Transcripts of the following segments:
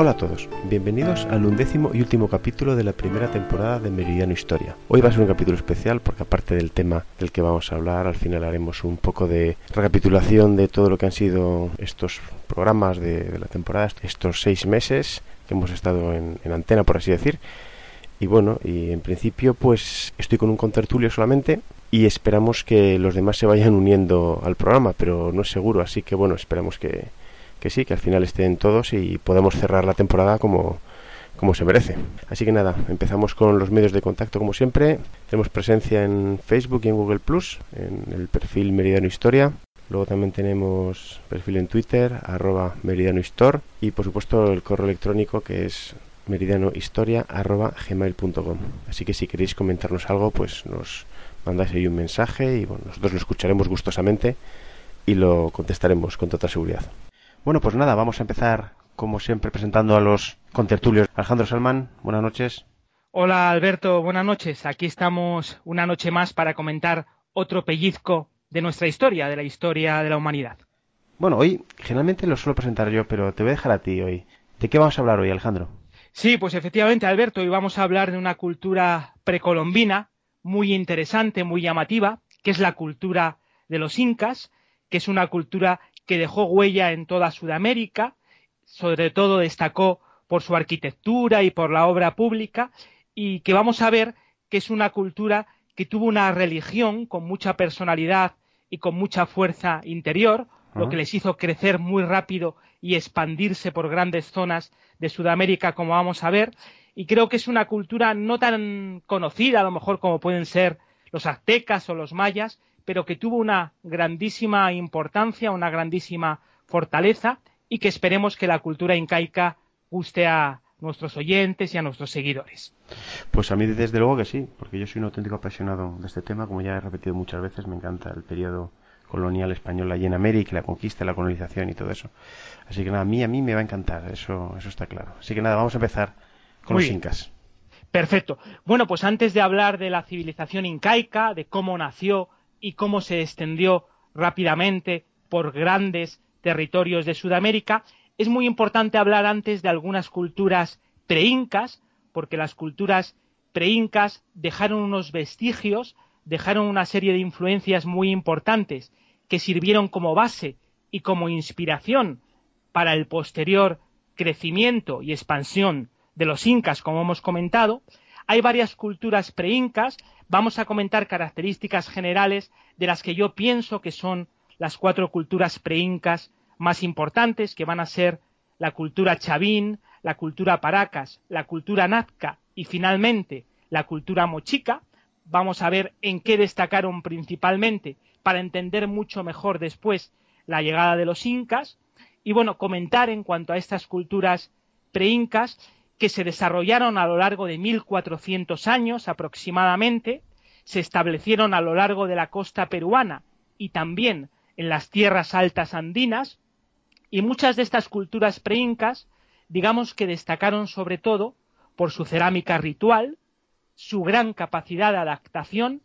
Hola a todos, bienvenidos al undécimo y último capítulo de la primera temporada de Meridiano Historia. Hoy va a ser un capítulo especial porque aparte del tema del que vamos a hablar, al final haremos un poco de recapitulación de todo lo que han sido estos programas de, la temporada, estos seis meses que hemos estado en, en antena, por así decir. Y bueno, y en principio pues estoy con un contertulio solamente y esperamos que los demás se vayan uniendo al programa, pero no es seguro, así que bueno, esperamos que, que sí, que al final estén todos y podamos cerrar la temporada como, como se merece. Así que nada, empezamos con los medios de contacto como siempre. Tenemos presencia en Facebook y en Google Plus, en el perfil Meridiano Historia. Luego también tenemos perfil en Twitter, arroba Meridiano Histor, y por supuesto el correo electrónico que es meridianohistoria arroba gmail.com. Así que si queréis comentarnos algo, pues nos mandáis ahí un mensaje y bueno, nosotros lo escucharemos gustosamente y lo contestaremos con total seguridad. Bueno, pues nada, vamos a empezar como siempre presentando a los contertulios. Alejandro Salman, buenas noches. Hola Alberto, buenas noches. Aquí estamos una noche más para comentar otro pellizco de nuestra historia, de la historia de la humanidad. Bueno, hoy generalmente lo suelo presentar yo, pero te voy a dejar a ti hoy. ¿De qué vamos a hablar hoy, Alejandro? Sí, pues efectivamente, Alberto, hoy vamos a hablar de una cultura precolombina muy interesante, muy llamativa, que es la cultura de los incas, que es una cultura que dejó huella en toda Sudamérica, sobre todo destacó por su arquitectura y por la obra pública, y que vamos a ver que es una cultura que tuvo una religión con mucha personalidad y con mucha fuerza interior, lo que les hizo crecer muy rápido y expandirse por grandes zonas de Sudamérica, como vamos a ver, y creo que es una cultura no tan conocida, a lo mejor como pueden ser los aztecas o los mayas, pero que tuvo una grandísima importancia, una grandísima fortaleza y que esperemos que la cultura incaica guste a nuestros oyentes y a nuestros seguidores. Pues a mí desde luego que sí, porque yo soy un auténtico apasionado de este tema, como ya he repetido muchas veces, me encanta el periodo colonial español allí en América, la conquista, la colonización y todo eso. Así que nada, a mí a mí me va a encantar, eso eso está claro. Así que nada, vamos a empezar con los incas. Perfecto. Bueno, pues antes de hablar de la civilización incaica, de cómo nació, y cómo se extendió rápidamente por grandes territorios de Sudamérica, es muy importante hablar antes de algunas culturas preincas, porque las culturas preincas dejaron unos vestigios, dejaron una serie de influencias muy importantes que sirvieron como base y como inspiración para el posterior crecimiento y expansión de los incas, como hemos comentado. Hay varias culturas preincas vamos a comentar características generales de las que yo pienso que son las cuatro culturas preincas más importantes, que van a ser la cultura chavín, la cultura paracas, la cultura nazca y finalmente la cultura mochica. Vamos a ver en qué destacaron principalmente para entender mucho mejor después la llegada de los incas y bueno, comentar en cuanto a estas culturas preincas que se desarrollaron a lo largo de 1400 años aproximadamente, se establecieron a lo largo de la costa peruana y también en las tierras altas andinas, y muchas de estas culturas preincas, digamos que destacaron sobre todo por su cerámica ritual, su gran capacidad de adaptación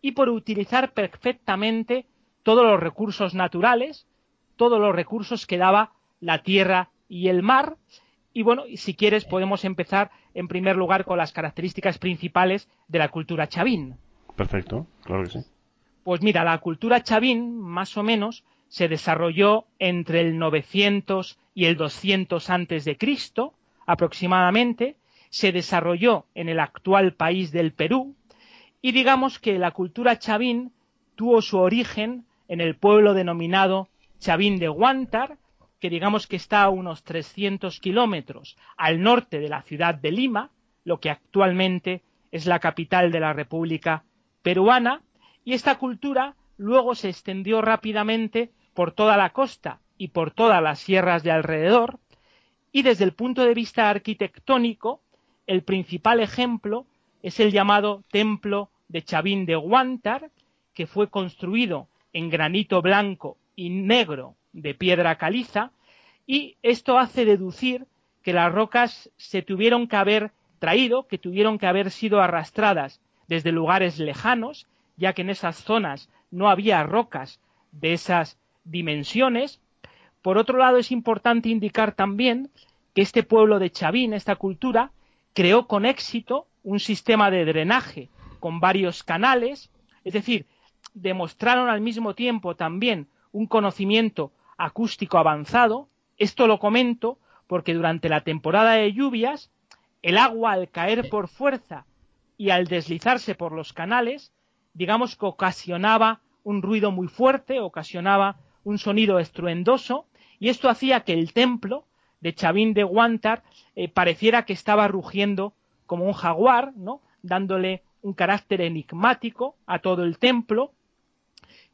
y por utilizar perfectamente todos los recursos naturales, todos los recursos que daba la tierra y el mar, y bueno, si quieres podemos empezar en primer lugar con las características principales de la cultura chavín. Perfecto, claro que sí. Pues mira, la cultura chavín, más o menos, se desarrolló entre el 900 y el 200 antes de Cristo, aproximadamente, se desarrolló en el actual país del Perú y digamos que la cultura chavín tuvo su origen en el pueblo denominado Chavín de Guantar, que digamos que está a unos 300 kilómetros al norte de la ciudad de Lima, lo que actualmente es la capital de la República Peruana, y esta cultura luego se extendió rápidamente por toda la costa y por todas las sierras de alrededor, y desde el punto de vista arquitectónico, el principal ejemplo es el llamado Templo de Chavín de Guantar, que fue construido en granito blanco y negro de piedra caliza, y esto hace deducir que las rocas se tuvieron que haber traído, que tuvieron que haber sido arrastradas desde lugares lejanos, ya que en esas zonas no había rocas de esas dimensiones. Por otro lado, es importante indicar también que este pueblo de Chavín, esta cultura, creó con éxito un sistema de drenaje con varios canales, es decir, demostraron al mismo tiempo también un conocimiento acústico avanzado. Esto lo comento porque durante la temporada de lluvias, el agua al caer por fuerza y al deslizarse por los canales, digamos que ocasionaba un ruido muy fuerte, ocasionaba un sonido estruendoso, y esto hacía que el templo de Chavín de Guantar eh, pareciera que estaba rugiendo como un jaguar, ¿no? dándole un carácter enigmático a todo el templo.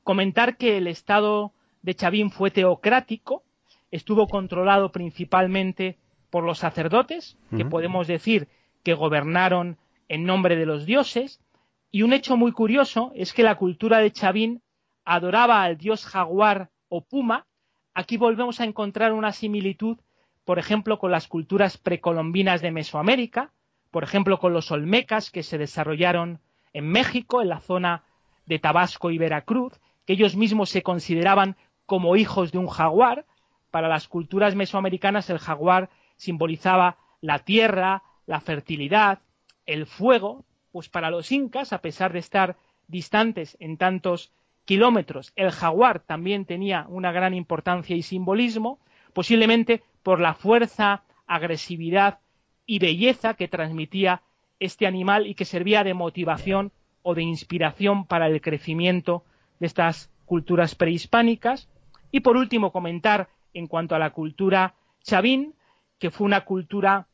Comentar que el estado de Chavín fue teocrático, estuvo controlado principalmente por los sacerdotes, que podemos decir que gobernaron en nombre de los dioses, y un hecho muy curioso es que la cultura de Chavín adoraba al dios jaguar o puma. Aquí volvemos a encontrar una similitud, por ejemplo, con las culturas precolombinas de Mesoamérica, por ejemplo, con los olmecas que se desarrollaron en México, en la zona de Tabasco y Veracruz, que ellos mismos se consideraban como hijos de un jaguar. Para las culturas mesoamericanas el jaguar simbolizaba la tierra, la fertilidad, el fuego, pues para los incas, a pesar de estar distantes en tantos kilómetros, el jaguar también tenía una gran importancia y simbolismo, posiblemente por la fuerza, agresividad y belleza que transmitía este animal y que servía de motivación o de inspiración para el crecimiento de estas culturas prehispánicas. Y por último, comentar en cuanto a la cultura chavín, que fue una cultura,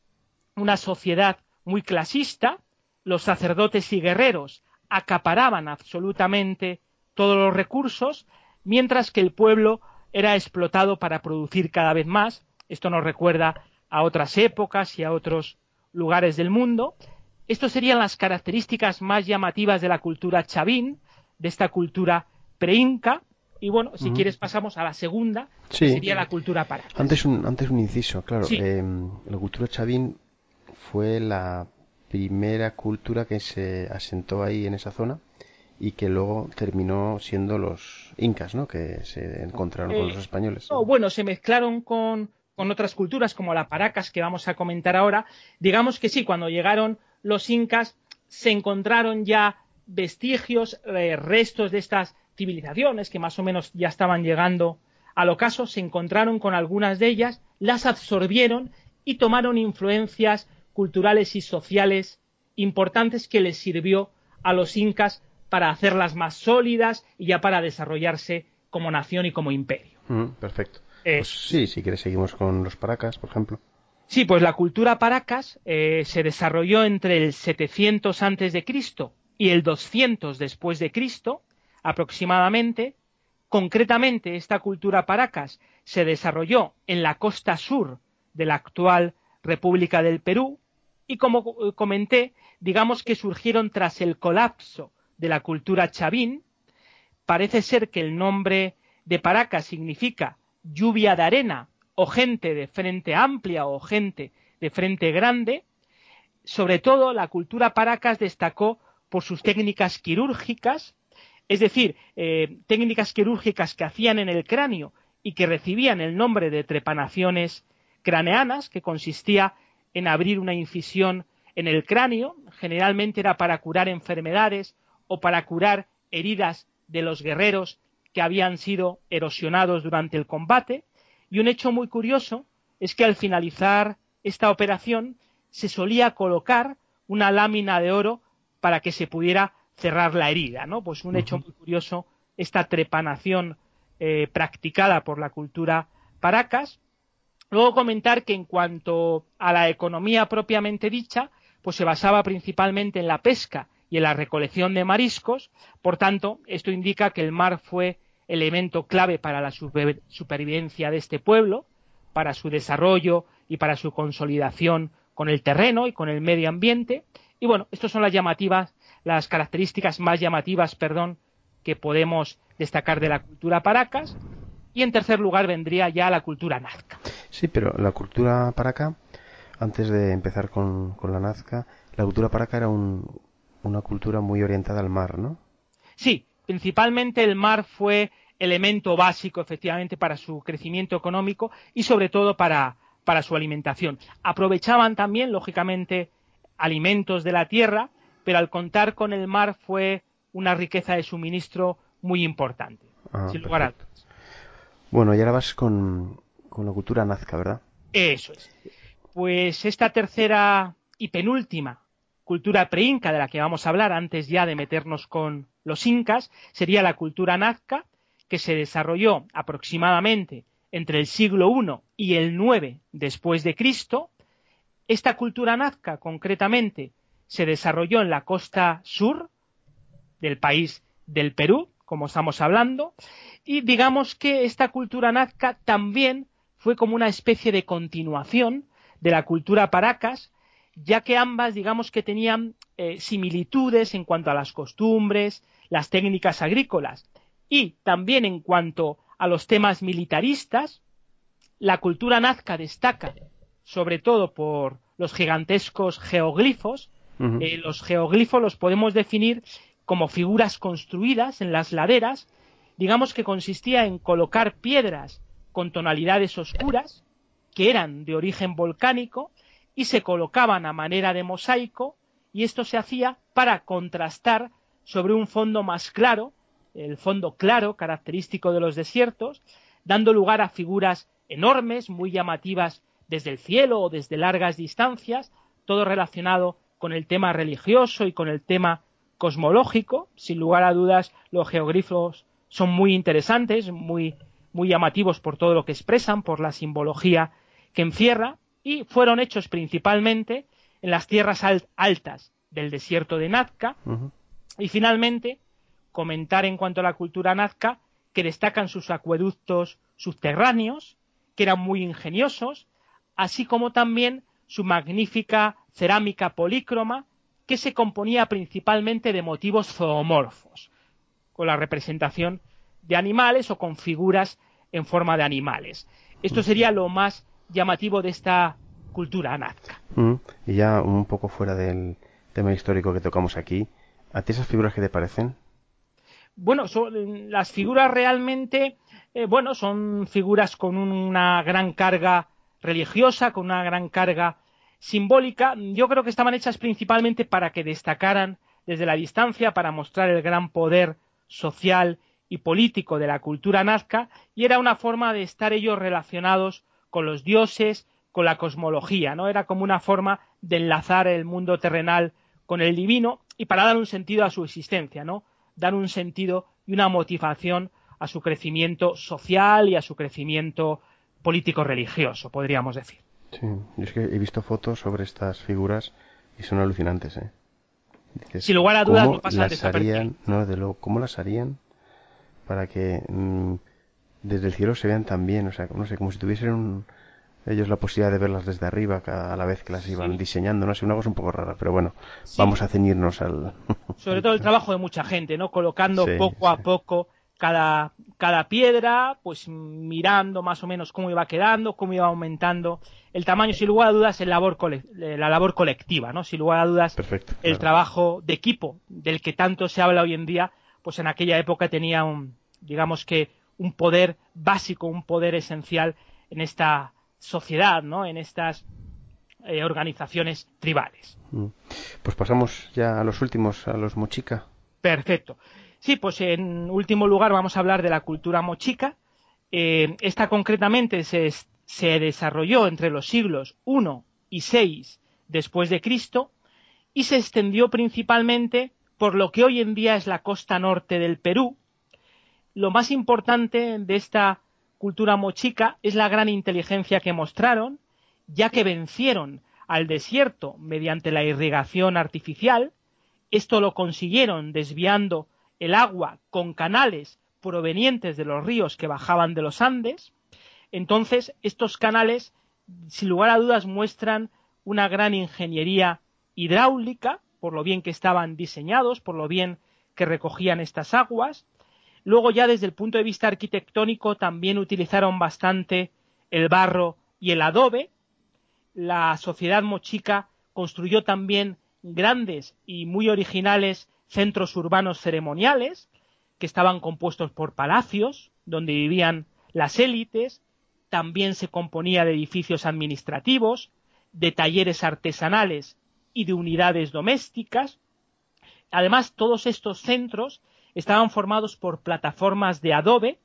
una sociedad muy clasista, los sacerdotes y guerreros acaparaban absolutamente todos los recursos, mientras que el pueblo era explotado para producir cada vez más. Esto nos recuerda a otras épocas y a otros lugares del mundo. Estas serían las características más llamativas de la cultura chavín, de esta cultura preinca. Y bueno, si quieres pasamos a la segunda, que sería la cultura para. Antes un, antes un inciso, claro. Em, la cultura chavín fue la primera cultura que se asentó ahí en esa zona y que luego terminó siendo los incas, ¿no? Que se encontraron con los eh, españoles. bueno, se mezclaron con, con otras culturas como la Paracas que vamos a comentar ahora, digamos que sí, cuando llegaron los incas se encontraron ya vestigios, eh, restos de estas civilizaciones que más o menos ya estaban llegando al ocaso, se encontraron con algunas de ellas, las absorbieron y tomaron influencias culturales y sociales importantes que les sirvió a los incas para hacerlas más sólidas y ya para desarrollarse como nación y como imperio. perfecto. Eh, pues sí, si quieres seguimos con los paracas, por ejemplo. Sí, pues la cultura paracas eh, se desarrolló entre el 700 antes de Cristo y el 200 después de Cristo, aproximadamente. Concretamente, esta cultura paracas se desarrolló en la costa sur de la actual República del Perú y, como comenté, digamos que surgieron tras el colapso de la cultura chavín. Parece ser que el nombre de Paracas significa lluvia de arena o gente de frente amplia o gente de frente grande, sobre todo la cultura Paracas destacó por sus técnicas quirúrgicas, es decir, eh, técnicas quirúrgicas que hacían en el cráneo y que recibían el nombre de trepanaciones craneanas, que consistía en abrir una incisión en el cráneo, generalmente era para curar enfermedades o para curar heridas de los guerreros que habían sido erosionados durante el combate, y un hecho muy curioso es que al finalizar esta operación se solía colocar una lámina de oro para que se pudiera cerrar la herida, ¿no? Pues un hecho muy curioso, esta trepanación eh, practicada por la cultura paracas. Luego comentar que en cuanto a la economía propiamente dicha, pues se basaba principalmente en la pesca y en la recolección de mariscos. Por tanto, esto indica que el mar fue elemento clave para la supervivencia de este pueblo, para su desarrollo y para su consolidación con el terreno y con el medio ambiente. Y bueno, estas son las llamativas, las características más llamativas, perdón, que podemos destacar de la cultura paracas. Y en tercer lugar vendría ya la cultura nazca. Sí, pero la cultura paraca, antes de empezar con, la nazca, la cultura paraca era una cultura muy orientada al mar, ¿no? Sí, principalmente el mar fue elemento básico, efectivamente, para su crecimiento económico y sobre todo para, para su alimentación. Aprovechaban también, lógicamente, alimentos de la tierra, pero al contar con el mar fue una riqueza de suministro muy importante. Ah, sin lugar a Bueno, y ahora vas con, con la cultura nazca, ¿verdad? Eso es. Pues esta tercera y penúltima cultura preinca de la que vamos a hablar antes ya de meternos con los incas sería la cultura nazca que se desarrolló aproximadamente entre el siglo I y el IX después de Cristo. Esta cultura nazca, concretamente, se desarrolló en la costa sur del país del Perú, como estamos hablando, y digamos que esta cultura nazca también fue como una especie de continuación de la cultura paracas, ya que ambas, digamos que tenían eh, similitudes en cuanto a las costumbres, las técnicas agrícolas, y también en cuanto a los temas militaristas, la cultura nazca destaca sobre todo por los gigantescos geoglifos. Eh, los geoglifos los podemos definir como figuras construidas en las laderas, digamos que consistía en colocar piedras con tonalidades oscuras, que eran de origen volcánico, y se colocaban a manera de mosaico, y esto se hacía para contrastar sobre un fondo más claro, el fondo claro, característico de los desiertos, dando lugar a figuras enormes, muy llamativas desde el cielo o desde largas distancias, todo relacionado con el tema religioso y con el tema cosmológico. Sin lugar a dudas, los geoglifos son muy interesantes, muy, muy llamativos por todo lo que expresan, por la simbología que encierra, y fueron hechos principalmente en las tierras altas del desierto de Nazca. Y finalmente, comentar en cuanto a la cultura nazca que destacan sus acueductos subterráneos, que eran muy ingeniosos, así como también su magnífica cerámica polícroma, que se componía principalmente de motivos zoomorfos, con la representación de animales o con figuras en forma de animales. Esto sería lo más llamativo de esta cultura nazca. Mm, y ya un poco fuera del tema histórico que tocamos aquí, ¿a ti esas figuras que te parecen? bueno, son, las figuras realmente, eh, bueno, son figuras con una gran carga religiosa, con una gran carga simbólica. Yo creo que estaban hechas principalmente para que destacaran desde la distancia, para mostrar el gran poder social y político de la cultura nazca, y era una forma de estar ellos relacionados con los dioses, con la cosmología, ¿no? Era como una forma de enlazar el mundo terrenal con el divino y para dar un sentido a su existencia, ¿no? dar un sentido y una motivación a su crecimiento social y a su crecimiento político-religioso, podríamos decir. Sí, yo es que he visto fotos sobre estas figuras y son alucinantes, ¿eh? Sin lugar a dudas, no las harían, no, de luego, ¿cómo las harían para que mm, desde el cielo se vean tan bien? O sea, no sé, como si tuviesen un, ellos la posibilidad de verlas desde arriba a la vez que las iban diseñando, no sé, una cosa un poco rara, pero bueno, vamos a ceñirnos al... Sobre todo el trabajo de mucha gente, ¿no? Colocando poco a poco cada, cada piedra, pues mirando más o menos cómo iba quedando, cómo iba aumentando el tamaño, sin lugar a dudas, el labor eh, la labor colectiva, ¿no? Sin lugar a dudas, el trabajo de equipo, del que tanto se habla hoy en día, pues en aquella época tenía un, digamos que, un poder básico, un poder esencial en esta sociedad, ¿no? En estas eh, organizaciones tribales. Mm. Pues pasamos ya a los últimos, a los mochica. Perfecto. Sí, pues en último lugar vamos a hablar de la cultura mochica. Eh, esta concretamente se, se, desarrolló entre los siglos I y VI después de Cristo y se extendió principalmente por lo que hoy en día es la costa norte del Perú. Lo más importante de esta cultura mochica es la gran inteligencia que mostraron, ya que vencieron al desierto mediante la irrigación artificial. Esto lo consiguieron desviando el agua con canales provenientes de los ríos que bajaban de los Andes. Entonces, estos canales, sin lugar a dudas, muestran una gran ingeniería hidráulica, por lo bien que estaban diseñados, por lo bien que recogían estas aguas. Luego ya desde el punto de vista arquitectónico también utilizaron bastante el barro y el adobe. La sociedad mochica construyó también grandes y muy originales centros urbanos ceremoniales que estaban compuestos por palacios donde vivían las élites, también se componía de edificios administrativos, de talleres artesanales y de unidades domésticas. Además, todos estos centros estaban formados por plataformas de adobe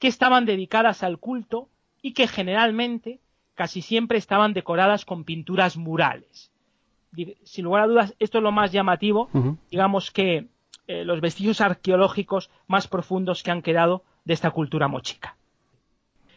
que estaban dedicadas al culto y que generalmente casi siempre estaban decoradas con pinturas murales. Sin lugar a dudas, esto es lo más llamativo, digamos que eh, los vestigios arqueológicos más profundos que han quedado de esta cultura mochica.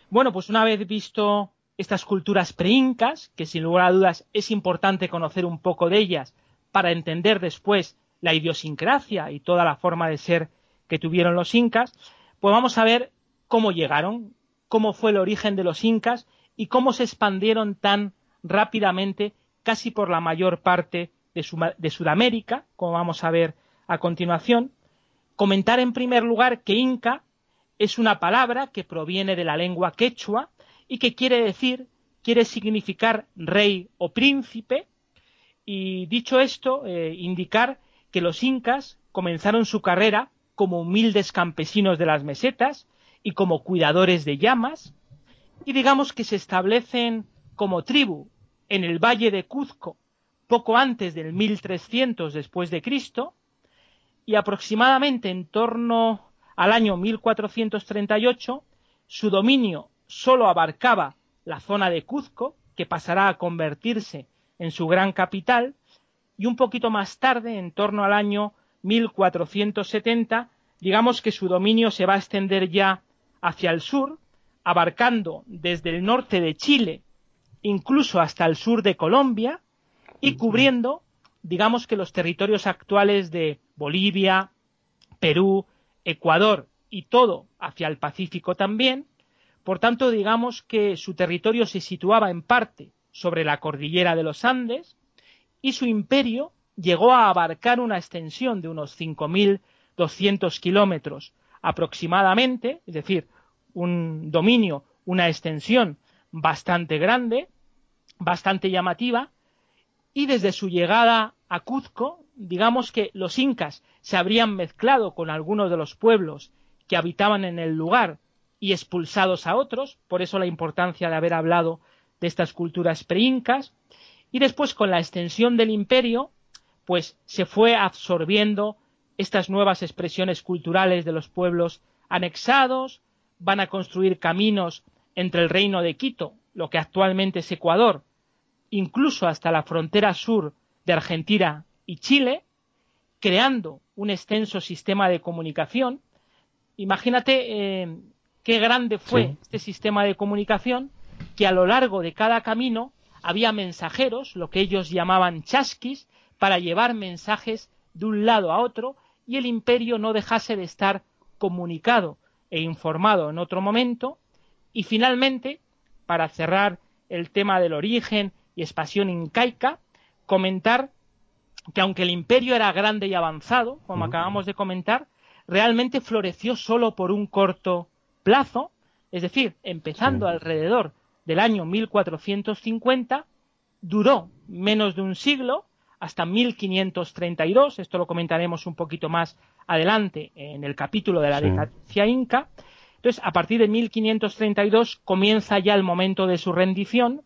Bueno, pues una vez visto estas culturas preincas, que sin lugar a dudas es importante conocer un poco de ellas para entender después la idiosincrasia y toda la forma de ser que tuvieron los incas, pues vamos a ver cómo llegaron, cómo fue el origen de los incas y cómo se expandieron tan rápidamente casi por la mayor parte de, Sudamérica, como vamos a ver a continuación. Comentar en primer lugar que inca es una palabra que proviene de la lengua quechua y que quiere decir, quiere significar rey o príncipe, y dicho esto, eh, indicar que los incas comenzaron su carrera como humildes campesinos de las mesetas y como cuidadores de llamas, y digamos que se establecen como tribu en el valle de Cuzco poco antes del 1300 después de Cristo, y aproximadamente en torno al año 1438 su dominio solo abarcaba la zona de Cuzco, que pasará a convertirse en su gran capital, y un poquito más tarde, en torno al año 1470, digamos que su dominio se va a extender ya hacia el sur, abarcando desde el norte de Chile incluso hasta el sur de Colombia y cubriendo, digamos que los territorios actuales de Bolivia, Perú, Ecuador y todo hacia el Pacífico también, por tanto, digamos que su territorio se situaba en parte sobre la cordillera de los Andes y su imperio llegó a abarcar una extensión de unos 5.200 kilómetros aproximadamente, es decir, un dominio, una extensión bastante grande, bastante llamativa, y desde su llegada a Cuzco, digamos que los incas se habrían mezclado con algunos de los pueblos que habitaban en el lugar y expulsados a otros, por eso la importancia de haber hablado de estas culturas preincas, y después con la extensión del imperio, pues se fue absorbiendo estas nuevas expresiones culturales de los pueblos anexados, van a construir caminos entre el reino de Quito, lo que actualmente es Ecuador, incluso hasta la frontera sur de Argentina y Chile, creando un extenso sistema de comunicación. Imagínate eh, qué grande fue este sistema de comunicación que a lo largo de cada camino había mensajeros, lo que ellos llamaban chasquis, para llevar mensajes de un lado a otro y el imperio no dejase de estar comunicado e informado en otro momento. Y finalmente, para cerrar el tema del origen y expansión incaica, comentar que aunque el imperio era grande y avanzado, como acabamos de comentar, realmente floreció solo por un corto plazo, es decir, empezando alrededor del año 1450, duró menos de un siglo, hasta 1532, esto lo comentaremos un poquito más adelante en el capítulo de la decadencia inca. Entonces, a partir de 1532 comienza ya el momento de su rendición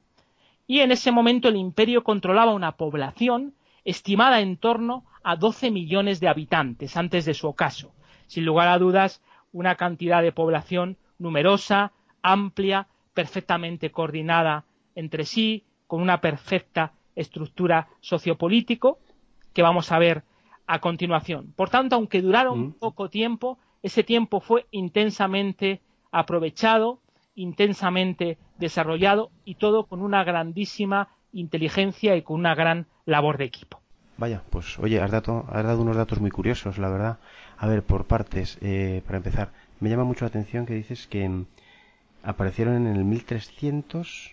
y en ese momento el imperio controlaba una población estimada en torno a 12 millones de habitantes antes de su ocaso. Sin lugar a dudas, una cantidad de población numerosa, amplia, perfectamente coordinada entre sí, con una perfecta estructura sociopolítico, que vamos a ver a continuación. Por tanto, aunque duraron Mm. poco tiempo, ese tiempo fue intensamente aprovechado, intensamente desarrollado y todo con una grandísima inteligencia y con una gran labor de equipo. Vaya, pues oye, has dado, has dado unos datos muy curiosos, la verdad. A ver, por partes, eh, para empezar, me llama mucho la atención que dices que mm, aparecieron en el 1300.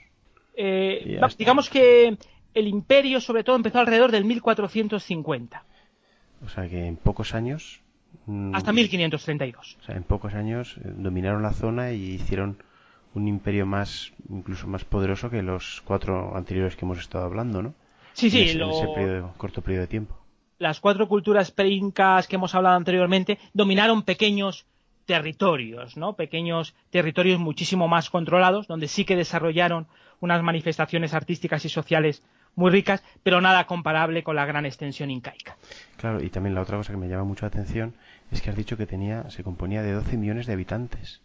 Eh, digamos que el imperio, sobre todo, empezó alrededor del 1450 O sea que en pocos años. Mm, hasta 1532. O sea, en pocos años eh, dominaron la zona y hicieron un imperio más, incluso más poderoso que los cuatro anteriores que hemos estado hablando, ¿no? Sí, En sí, en ese periodo- corto periodo de tiempo. las cuatro culturas preincas que hemos hablado anteriormente dominaron pequeños territorios, ¿no? Pequeños territorios muchísimo más controlados, donde sí que desarrollaron unas manifestaciones artísticas y sociales muy ricas, pero nada comparable con la gran extensión incaica. Claro, y también la otra cosa que me llama mucho la atención es que has dicho que tenía, se componía de 12 millones de habitantes.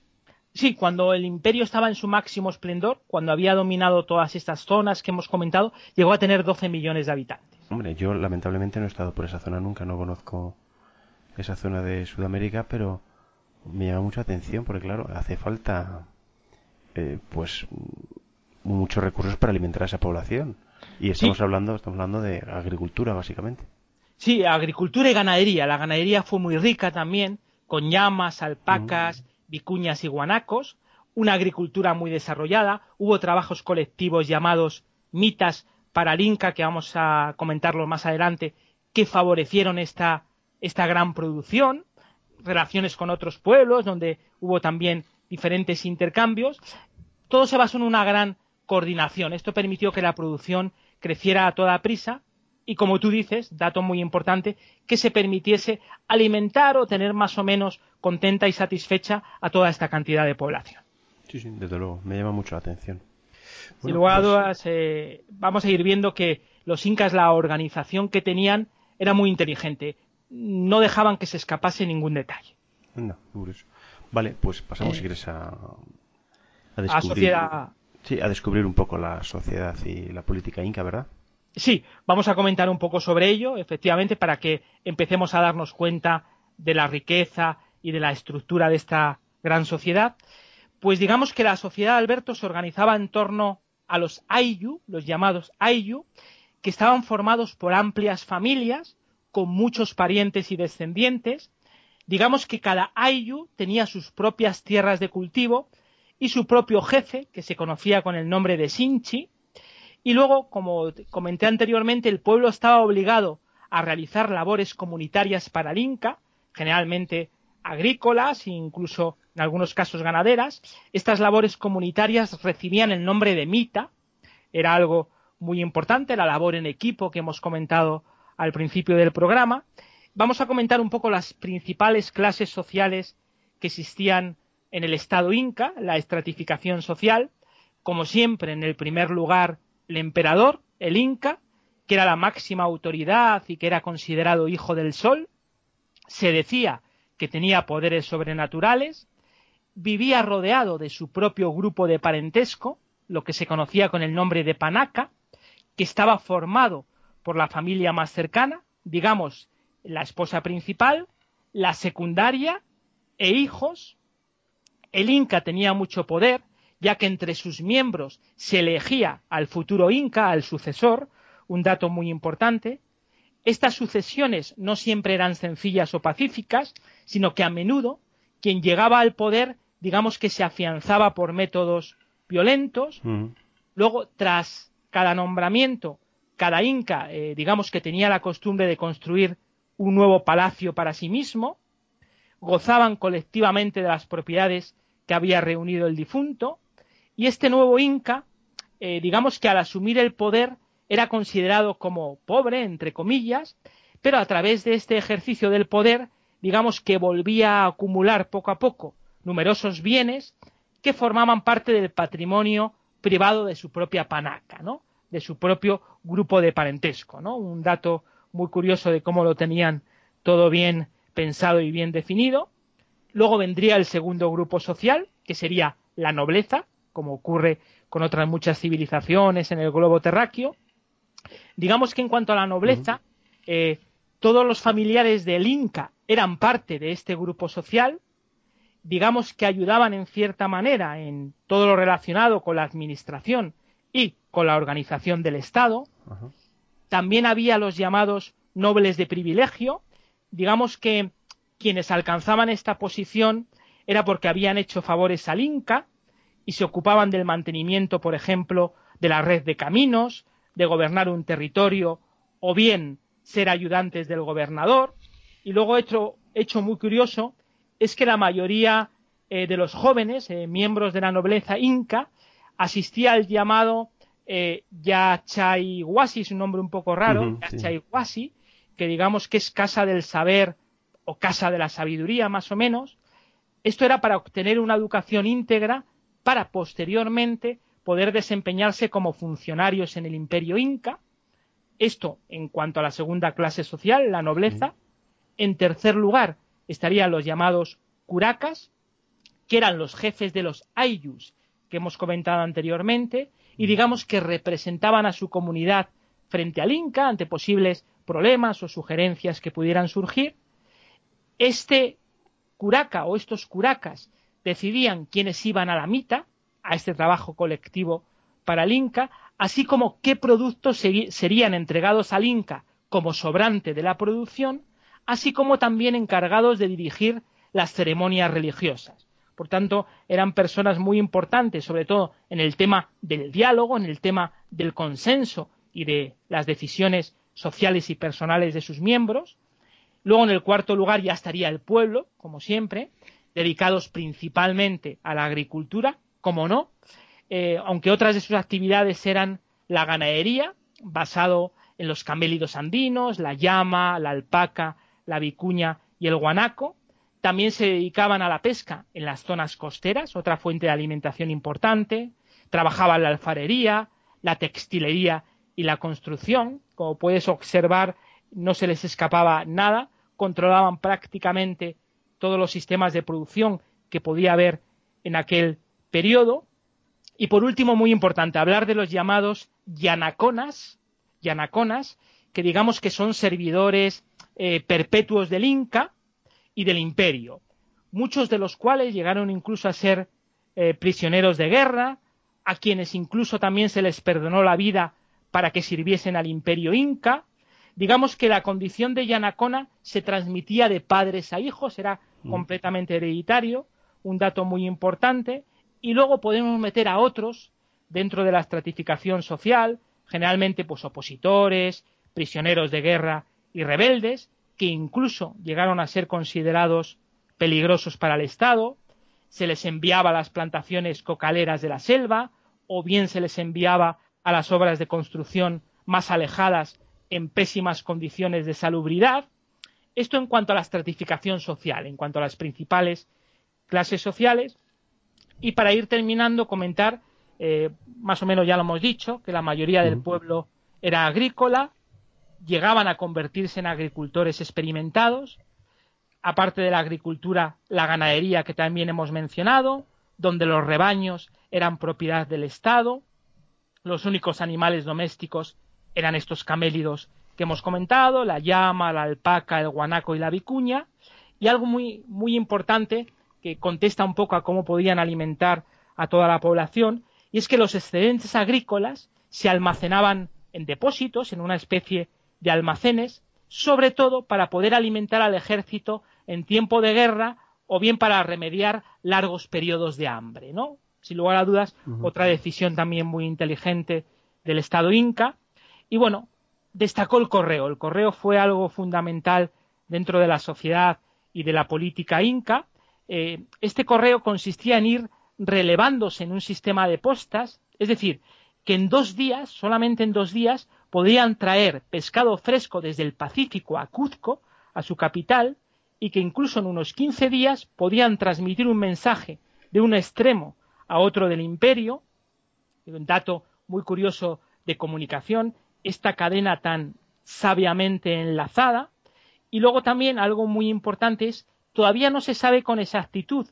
Sí, cuando el imperio estaba en su máximo esplendor, cuando había dominado todas estas zonas que hemos comentado, llegó a tener 12 millones de habitantes. Hombre, yo lamentablemente no he estado por esa zona nunca, no conozco esa zona de Sudamérica, pero me llama mucho la atención porque, claro, hace falta, eh, pues, muchos recursos para alimentar a esa población. Y estamos Sí. hablando, estamos hablando de agricultura, básicamente. Sí, agricultura y ganadería. La ganadería fue muy rica también, con llamas, alpacas, vicuñas y guanacos. Una agricultura muy desarrollada. Hubo trabajos colectivos llamados mitas para el Inca, que vamos a comentarlo más adelante, que favorecieron esta, esta gran producción. Relaciones con otros pueblos, donde hubo también diferentes intercambios. Todo se basó en una gran coordinación. Esto permitió que la producción creciera a toda prisa y como tú dices, dato muy importante, que se permitiese alimentar o tener más o menos contenta y satisfecha a toda esta cantidad de población. Sí, sí, desde luego, me llama mucho la atención. Sin Bueno, lugar a pues, dudas, eh, vamos a ir viendo que los incas, la organización que tenían, era muy inteligente. No dejaban que se escapase ningún detalle. curioso. Vale, pues pasamos, Eh, si quieres, a, a A descubrir, sociedad. Sí, a descubrir un poco la sociedad y la política inca, ¿verdad? Sí, vamos a comentar un poco sobre ello, efectivamente, para que empecemos a darnos cuenta de la riqueza y de la estructura de esta gran sociedad. Pues digamos que la sociedad, Alberto, se organizaba en torno a los Ayu, los llamados Ayu, que estaban formados por amplias familias, con muchos parientes y descendientes. Digamos que cada Ayu tenía sus propias tierras de cultivo y su propio jefe, que se conocía con el nombre de Sinchi, y luego, como comenté anteriormente, el pueblo estaba obligado a realizar labores comunitarias para el Inca, generalmente agrícolas e incluso en algunos casos ganaderas. Estas labores comunitarias recibían el nombre de mita, era algo muy importante, la labor en equipo que hemos comentado al principio del programa. Vamos a comentar un poco las principales clases sociales que existían en el Estado Inca, la estratificación social. Como siempre, en el primer lugar, el emperador, el Inca, que era la máxima autoridad y que era considerado hijo del sol. Se decía que tenía poderes sobrenaturales. Vivía rodeado de su propio grupo de parentesco, lo que se conocía con el nombre de Panaca, que estaba formado por la familia más cercana, digamos, la esposa principal, la secundaria e hijos. El Inca tenía mucho poder, ya que entre sus miembros se elegía al futuro Inca, al sucesor, un dato muy importante. Estas sucesiones no siempre eran sencillas o pacíficas, sino que a menudo quien llegaba al poder, digamos que se afianzaba por métodos violentos. Luego, tras cada nombramiento, cada inca, eh, digamos que tenía la costumbre de construir un nuevo palacio para sí mismo, gozaban colectivamente de las propiedades que había reunido el difunto, y este nuevo inca, eh, digamos que al asumir el poder era considerado como pobre, entre comillas, pero a través de este ejercicio del poder, digamos que volvía a acumular poco a poco numerosos bienes que formaban parte del patrimonio privado de su propia panaca, ¿no? de su propio grupo de parentesco, ¿no? Un dato muy curioso de cómo lo tenían todo bien pensado y bien definido. Luego vendría el segundo grupo social, que sería la nobleza, como ocurre con otras muchas civilizaciones en el globo terráqueo. Digamos que en cuanto a la nobleza, eh, todos los familiares del Inca eran parte de este grupo social, digamos que ayudaban en cierta manera en todo lo relacionado con la administración y con la organización del Estado. También había los llamados nobles de privilegio, digamos que quienes alcanzaban esta posición era porque habían hecho favores al Inca y se ocupaban del mantenimiento, por ejemplo, de la red de caminos, de gobernar un territorio o bien ser ayudantes del gobernador. Y luego hecho, hecho muy curioso es que la mayoría eh, de los jóvenes, eh, miembros de la nobleza inca, asistía al llamado eh, Yachayhuasi, es un nombre un poco raro, que digamos que es casa del saber o casa de la sabiduría más o menos. Esto era para obtener una educación íntegra para posteriormente poder desempeñarse como funcionarios en el imperio inca. Esto en cuanto a la segunda clase social, la nobleza. En tercer lugar estarían los llamados curacas, que eran los jefes de los ayus que hemos comentado anteriormente, y digamos que representaban a su comunidad frente al Inca ante posibles problemas o sugerencias que pudieran surgir. Este curaca o estos curacas decidían quiénes iban a la mita, a este trabajo colectivo para el Inca, así como qué productos serían entregados al Inca como sobrante de la producción, así como también encargados de dirigir las ceremonias religiosas. Por tanto, eran personas muy importantes, sobre todo en el tema del diálogo, en el tema del consenso y de las decisiones sociales y personales de sus miembros. Luego, en el cuarto lugar, ya estaría el pueblo, como siempre, dedicados principalmente a la agricultura, como no, eh, aunque otras de sus actividades eran la ganadería, basado en los camélidos andinos, la llama, la alpaca, la vicuña y el guanaco. También se dedicaban a la pesca en las zonas costeras, otra fuente de alimentación importante. Trabajaban la alfarería, la textilería y la construcción. Como puedes observar, no se les escapaba nada. Controlaban prácticamente todos los sistemas de producción que podía haber en aquel periodo. Y por último, muy importante, hablar de los llamados yanaconas, yanaconas, que digamos que son servidores eh, perpetuos del Inca y del Imperio, muchos de los cuales llegaron incluso a ser eh, prisioneros de guerra, a quienes incluso también se les perdonó la vida para que sirviesen al Imperio Inca. Digamos que la condición de Yanacona se transmitía de padres a hijos, era completamente hereditario, un dato muy importante, y luego podemos meter a otros dentro de la estratificación social, generalmente pues opositores, prisioneros de guerra y rebeldes, que incluso llegaron a ser considerados peligrosos para el Estado, se les enviaba a las plantaciones cocaleras de la selva, o bien se les enviaba a las obras de construcción más alejadas en pésimas condiciones de salubridad. Esto en cuanto a la estratificación social, en cuanto a las principales clases sociales, y para ir terminando, comentar, eh, más o menos ya lo hemos dicho, que la mayoría del pueblo era agrícola, llegaban a convertirse en agricultores experimentados, aparte de la agricultura, la ganadería que también hemos mencionado, donde los rebaños eran propiedad del Estado, los únicos animales domésticos eran estos camélidos que hemos comentado, la llama, la alpaca, el guanaco y la vicuña, y algo muy, muy importante que contesta un poco a cómo podían alimentar a toda la población, y es que los excedentes agrícolas se almacenaban en depósitos, en una especie de almacenes, sobre todo para poder alimentar al ejército en tiempo de guerra o bien para remediar largos periodos de hambre, ¿no? Sin lugar a dudas, otra decisión también muy inteligente del Estado inca. Y bueno, destacó el correo. El correo fue algo fundamental dentro de la sociedad y de la política inca, eh, este correo consistía en ir relevándose en un sistema de postas, es decir, que en dos días, solamente en dos días, podían traer pescado fresco desde el Pacífico a Cuzco, a su capital, y que incluso en unos quince días podían transmitir un mensaje de un extremo a otro del imperio, un dato muy curioso de comunicación, esta cadena tan sabiamente enlazada, y luego también algo muy importante es Todavía no se sabe con exactitud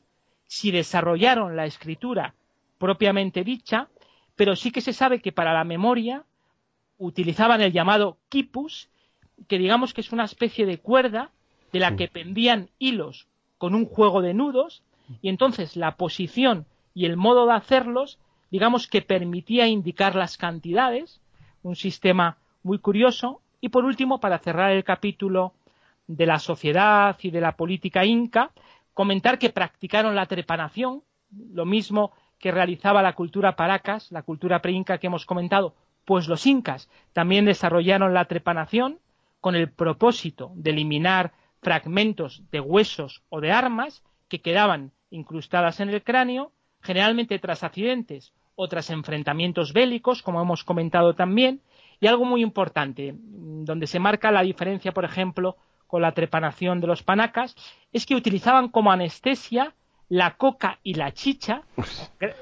si desarrollaron la escritura propiamente dicha, pero sí que se sabe que para la memoria utilizaban el llamado quipus, que digamos que es una especie de cuerda de la que pendían hilos con un juego de nudos y entonces la posición y el modo de hacerlos, digamos que permitía indicar las cantidades, un sistema muy curioso. Y por último, para cerrar el capítulo de la sociedad y de la política inca, comentar que practicaron la trepanación, lo mismo que realizaba la cultura paracas, la cultura preinca que hemos comentado, pues los incas también desarrollaron la trepanación con el propósito de eliminar fragmentos de huesos o de armas que quedaban incrustadas en el cráneo, generalmente tras accidentes o tras enfrentamientos bélicos, como hemos comentado también, y algo muy importante, donde se marca la diferencia, por ejemplo, con la trepanación de los panacas, es que utilizaban como anestesia la coca y la chicha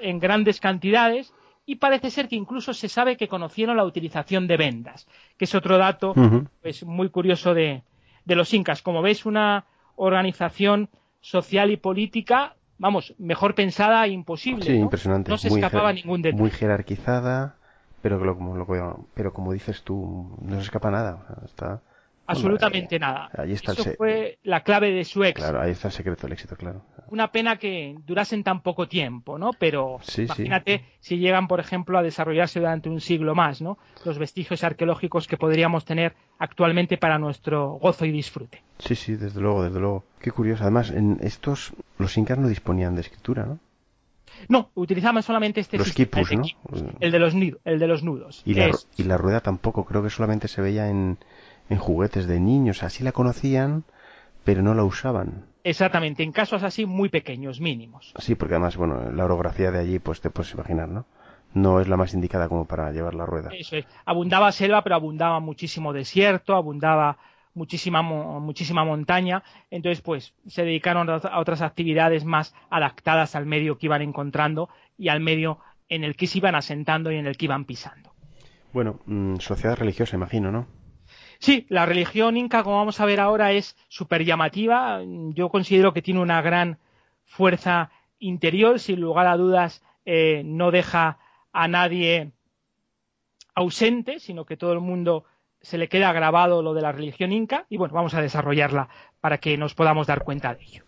en grandes cantidades y parece ser que incluso se sabe que conocieron la utilización de vendas, que es otro dato pues, muy curioso de, de los incas. Como ves, una organización social y política, vamos, mejor pensada e imposible. Sí, impresionante. No se escapaba ningún detalle. Muy jerarquizada, pero, como, pero como dices tú, no se escapa nada. Está, Absolutamente nada. Ahí está Eso fue la clave de su éxito. Claro, ahí está el secreto del éxito, claro. Una pena que durasen tan poco tiempo, ¿no? Pero imagínate si llegan, por ejemplo, a desarrollarse durante un siglo más, ¿no? Los vestigios arqueológicos que podríamos tener actualmente para nuestro gozo y disfrute. Sí, sí, desde luego, desde luego. Qué curioso. Además, en estos, los incas no disponían de escritura, ¿no? No, utilizaban solamente este los sistema, quipus, ¿no? el de los el de los nudos. Y la, y la rueda tampoco, creo que solamente se veía en en juguetes de niños, así la conocían, pero no la usaban. Exactamente, en casos así muy pequeños, mínimos. Sí, porque además, bueno, la orografía de allí, pues te puedes imaginar, ¿no? No es la más indicada como para llevar la rueda. Eso es. Abundaba selva, pero abundaba muchísimo desierto, abundaba muchísima, muchísima montaña. Entonces, pues, se dedicaron a otras actividades más adaptadas al medio que iban encontrando y al medio en el que se iban asentando y en el que iban pisando. Bueno, mm, sociedad religiosa, imagino, ¿no? Sí, la religión inca, como vamos a ver ahora, es súper llamativa. Yo considero que tiene una gran fuerza interior, sin lugar a dudas, eh, no deja a nadie ausente, sino que todo el mundo se le queda grabado lo de la religión inca. Y bueno, vamos a desarrollarla para que nos podamos dar cuenta de ello.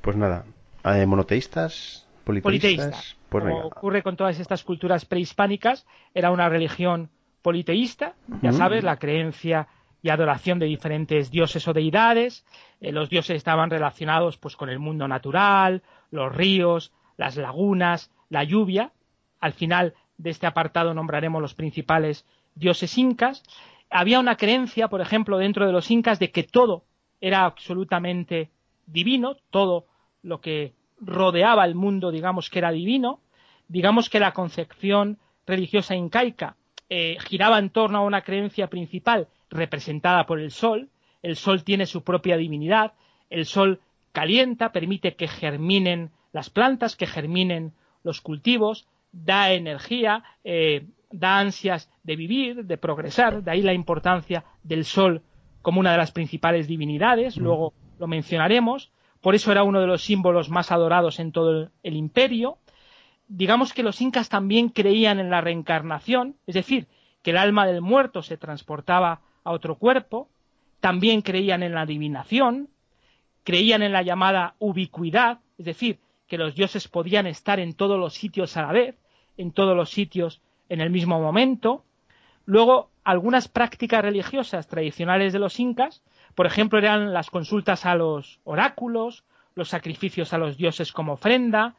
Pues nada, eh, monoteístas, politeístas, Pues como ocurre con todas estas culturas prehispánicas, era una religión politeísta, ya sabes, la creencia y adoración de diferentes dioses o deidades. Eh, los dioses estaban relacionados pues con el mundo natural, los ríos, las lagunas, la lluvia. Al final de este apartado nombraremos los principales dioses incas. Había una creencia, por ejemplo, dentro de los incas de que todo era absolutamente divino, todo lo que rodeaba el mundo, digamos que era divino. Digamos que la concepción religiosa incaica eh, giraba en torno a una creencia principal representada por el sol. El sol tiene su propia divinidad. El sol calienta, permite que germinen las plantas, que germinen los cultivos, da energía, eh, da ansias de vivir, de progresar. De ahí la importancia del sol como una de las principales divinidades. Mm. Luego lo mencionaremos. Por eso era uno de los símbolos más adorados en todo el imperio. Digamos que los incas también creían en la reencarnación, es decir, que el alma del muerto se transportaba a otro cuerpo, también creían en la adivinación, creían en la llamada ubicuidad, es decir, que los dioses podían estar en todos los sitios a la vez, en todos los sitios en el mismo momento. Luego, algunas prácticas religiosas tradicionales de los incas, por ejemplo, eran las consultas a los oráculos, los sacrificios a los dioses como ofrenda,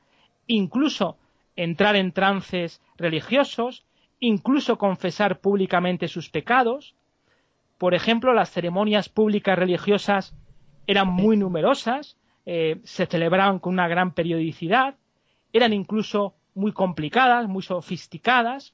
incluso entrar en trances religiosos, incluso confesar públicamente sus pecados, por ejemplo, las ceremonias públicas religiosas eran muy numerosas, eh, se celebraban con una gran periodicidad, eran incluso muy complicadas, muy sofisticadas,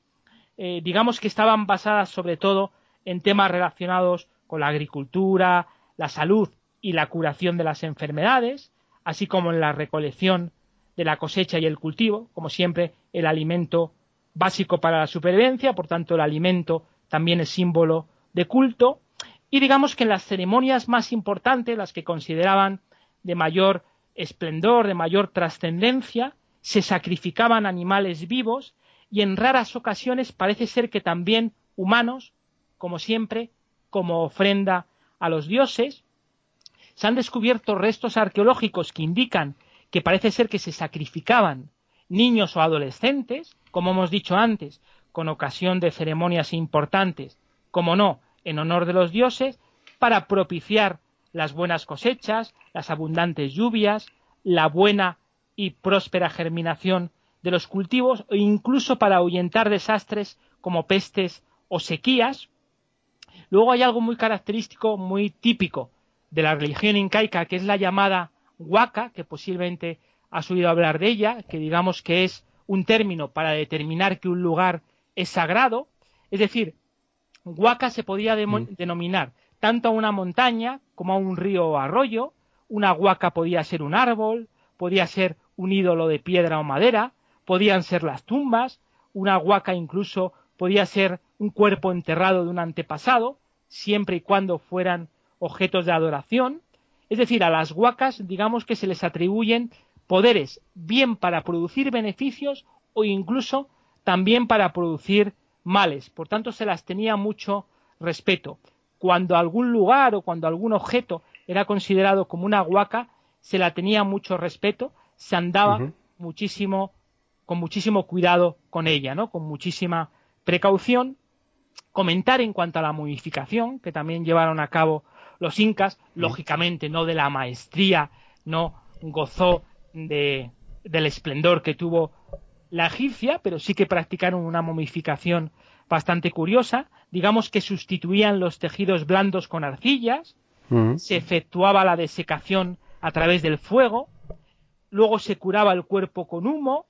eh, digamos que estaban basadas sobre todo en temas relacionados con la agricultura, la salud y la curación de las enfermedades, así como en la recolección de la cosecha y el cultivo, como siempre el alimento básico para la supervivencia, por tanto el alimento también es símbolo de culto y digamos que en las ceremonias más importantes, las que consideraban de mayor esplendor, de mayor trascendencia, se sacrificaban animales vivos y en raras ocasiones parece ser que también humanos, como siempre, como ofrenda a los dioses, se han descubierto restos arqueológicos que indican que parece ser que se sacrificaban niños o adolescentes, como hemos dicho antes, con ocasión de ceremonias importantes, como no, en honor de los dioses, para propiciar las buenas cosechas, las abundantes lluvias, la buena y próspera germinación de los cultivos e incluso para ahuyentar desastres como pestes o sequías. Luego hay algo muy característico, muy típico de la religión incaica, que es la llamada huaca, que posiblemente has oído hablar de ella, que digamos que es un término para determinar que un lugar es sagrado. Es decir, huaca se podía mm. denominar tanto a una montaña como a un río o arroyo. Una huaca podía ser un árbol, podía ser un ídolo de piedra o madera, podían ser las tumbas, una huaca incluso podía ser un cuerpo enterrado de un antepasado, siempre y cuando fueran objetos de adoración. Es decir, a las huacas digamos que se les atribuyen poderes bien para producir beneficios o incluso también para producir males. Por tanto, se las tenía mucho respeto. Cuando algún lugar o cuando algún objeto era considerado como una huaca, se la tenía mucho respeto, se andaba muchísimo con muchísimo cuidado con ella, ¿no? Con muchísima precaución. Comentar en cuanto a la momificación, que también llevaron a cabo los incas, lógicamente no de la maestría, no gozó de, del esplendor que tuvo la egipcia, pero sí que practicaron una momificación bastante curiosa. Digamos que sustituían los tejidos blandos con arcillas, se efectuaba la desecación a través del fuego, luego se curaba el cuerpo con humo,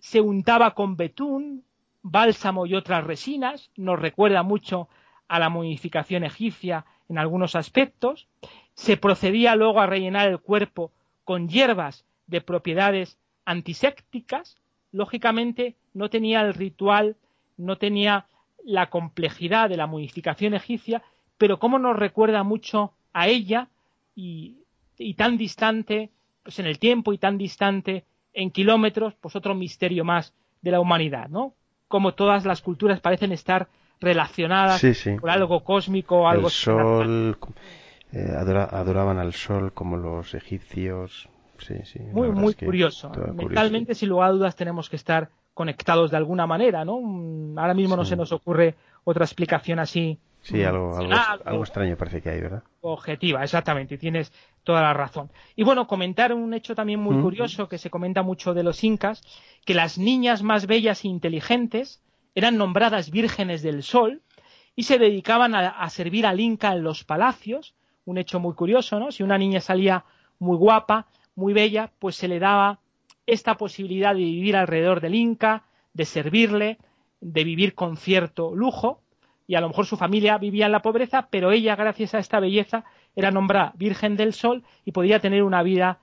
se untaba con betún, bálsamo y otras resinas, nos recuerda mucho a la momificación egipcia en algunos aspectos, se procedía luego a rellenar el cuerpo con hierbas de propiedades antisépticas, lógicamente no tenía el ritual, no tenía la complejidad de la momificación egipcia, pero cómo nos recuerda mucho a ella y, y tan distante pues en el tiempo y tan distante en kilómetros, pues otro misterio más de la humanidad, ¿no? Como todas las culturas parecen estar relacionadas por algo cósmico, algo... El sol, eh, adoraban al sol como los egipcios. Sí, sí. Muy, muy curioso. Mentalmente, sin lugar a dudas, tenemos que estar conectados de alguna manera, ¿no? Mm, ahora mismo no se nos ocurre otra explicación así Sí, algo, algo, extraño parece que hay, ¿verdad? Objetiva, exactamente, tienes toda la razón. Y bueno, comentar un hecho también muy curioso que se comenta mucho de los incas, que las niñas más bellas e inteligentes eran nombradas vírgenes del sol y se dedicaban a, servir al inca en los palacios, un hecho muy curioso, ¿no? Si una niña salía muy guapa, muy bella, pues se le daba esta posibilidad de vivir alrededor del inca, de servirle, de vivir con cierto lujo, y a lo mejor su familia vivía en la pobreza, pero ella, gracias a esta belleza, era nombrada Virgen del Sol y podía tener una vida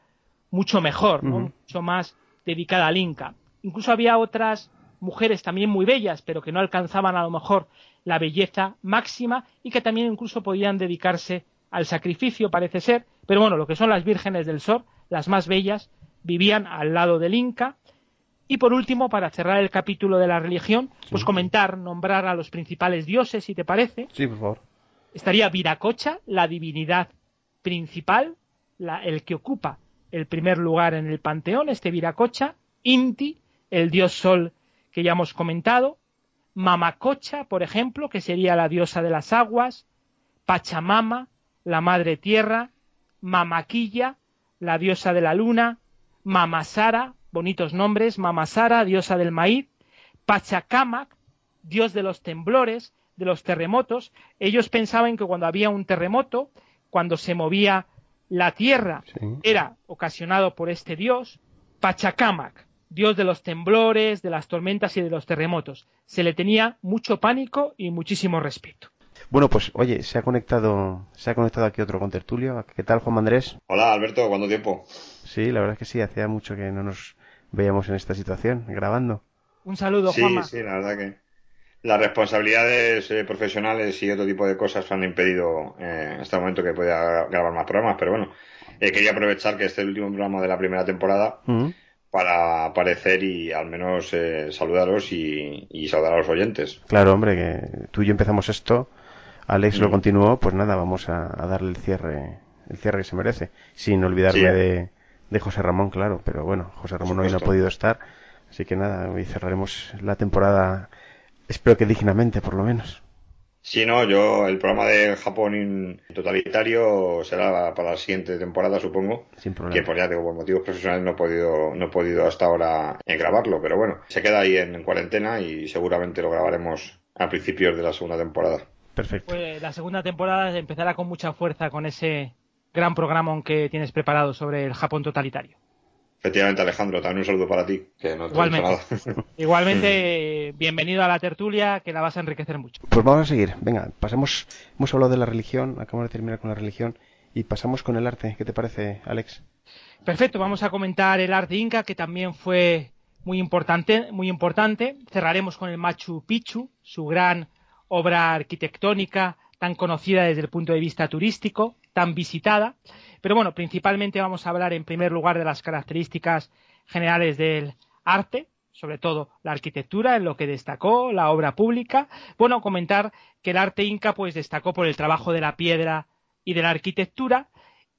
mucho mejor, mucho más dedicada al Inca. Incluso había otras mujeres también muy bellas, pero que no alcanzaban a lo mejor la belleza máxima y que también incluso podían dedicarse al sacrificio, parece ser. Pero bueno, lo que son las vírgenes del Sol, las más bellas, vivían al lado del Inca y por último, para cerrar el capítulo de la religión, pues comentar, nombrar a los principales dioses, si te parece. Sí, por favor. Estaría Viracocha, la divinidad principal, el que ocupa el primer lugar en el panteón, este Viracocha. Inti, el dios sol que ya hemos comentado. Mamacocha, por ejemplo, que sería la diosa de las aguas. Pachamama, la madre tierra. Mamaquilla, la diosa de la luna. Mamasara, bonitos nombres, Mamasara, diosa del maíz, Pachacamac, dios de los temblores, de los terremotos. Ellos pensaban que cuando había un terremoto, cuando se movía la tierra, era ocasionado por este dios, Pachacamac, dios de los temblores, de las tormentas y de los terremotos. Se le tenía mucho pánico y muchísimo respeto. Bueno, pues oye, se ha conectado, se ha conectado aquí otro contertulio. ¿Qué tal, Juan Andrés? Hola, Alberto, ¿cuánto tiempo? Sí, la verdad es que sí, hacía mucho que no nos veíamos en esta situación, grabando. Un saludo, sí, Juanma. Sí, la verdad que las responsabilidades eh, profesionales y otro tipo de cosas han impedido eh, en este momento que pueda grabar más programas, pero bueno, eh, quería aprovechar que este es el último programa de la primera temporada para aparecer y al menos saludaros y, saludar a los oyentes. Claro, hombre, que tú y yo empezamos esto Alex lo continuó, pues nada, vamos a, darle el cierre, el cierre que se merece, sin olvidarme de, de José Ramón, claro, pero bueno, José Ramón hoy no ha podido estar, así que nada, hoy cerraremos la temporada, espero que dignamente por lo menos. Sí, no, yo el programa de Japón totalitario será para la siguiente temporada, supongo. Sin problema. Que por ya digo, por motivos profesionales no he podido, no he podido hasta ahora grabarlo, pero bueno, se queda ahí en cuarentena y seguramente lo grabaremos a principios de la segunda temporada. Perfecto. Pues la segunda temporada empezará con mucha fuerza con ese gran programa que tienes preparado sobre el Japón totalitario. Efectivamente, Alejandro, también un saludo para ti. igualmente, igualmente bienvenido a la tertulia, que la vas a enriquecer mucho. Pues vamos a seguir. Venga, pasemos. Hemos hablado de la religión, acabamos de terminar con la religión y pasamos con el arte. ¿Qué te parece, Alex? Perfecto, vamos a comentar el arte inca, que también fue muy importante, muy importante. Cerraremos con el Machu Picchu, su gran obra arquitectónica, tan conocida desde el punto de vista turístico, tan visitada. Pero bueno, principalmente vamos a hablar en primer lugar de las características generales del arte, sobre todo la arquitectura, en lo que destacó, la obra pública. Bueno, comentar que el arte inca pues destacó por el trabajo de la piedra y de la arquitectura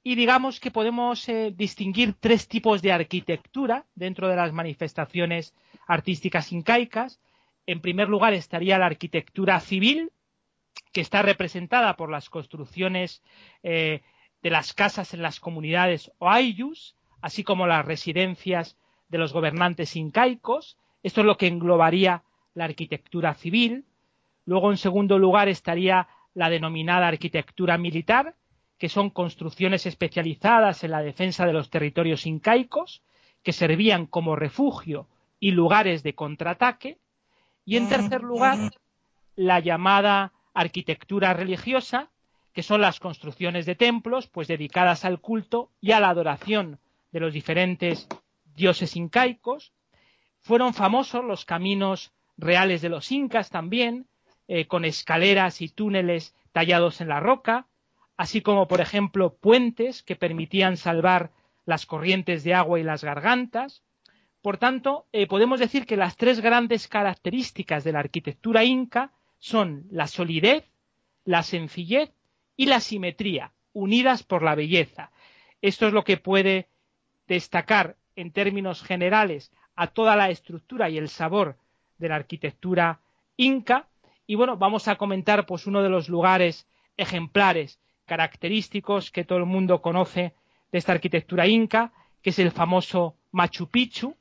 y digamos que podemos eh, distinguir tres tipos de arquitectura dentro de las manifestaciones artísticas incaicas. En primer lugar estaría la arquitectura civil, que está representada por las construcciones eh, de las casas en las comunidades o ayllus, así como las residencias de los gobernantes incaicos. Esto es lo que englobaría la arquitectura civil. Luego, en segundo lugar, estaría la denominada arquitectura militar, que son construcciones especializadas en la defensa de los territorios incaicos, que servían como refugio y lugares de contraataque. Y en tercer lugar, la llamada arquitectura religiosa, que son las construcciones de templos, pues dedicadas al culto y a la adoración de los diferentes dioses incaicos. Fueron famosos los caminos reales de los incas también, eh, con escaleras y túneles tallados en la roca, así como, por ejemplo, puentes que permitían salvar las corrientes de agua y las gargantas. Por tanto, eh, podemos decir que las tres grandes características de la arquitectura inca son la solidez, la sencillez y la simetría, unidas por la belleza. Esto es lo que puede destacar en términos generales a toda la estructura y el sabor de la arquitectura inca. Y bueno, vamos a comentar pues uno de los lugares ejemplares, característicos que todo el mundo conoce de esta arquitectura inca, que es el famoso Machu Picchu,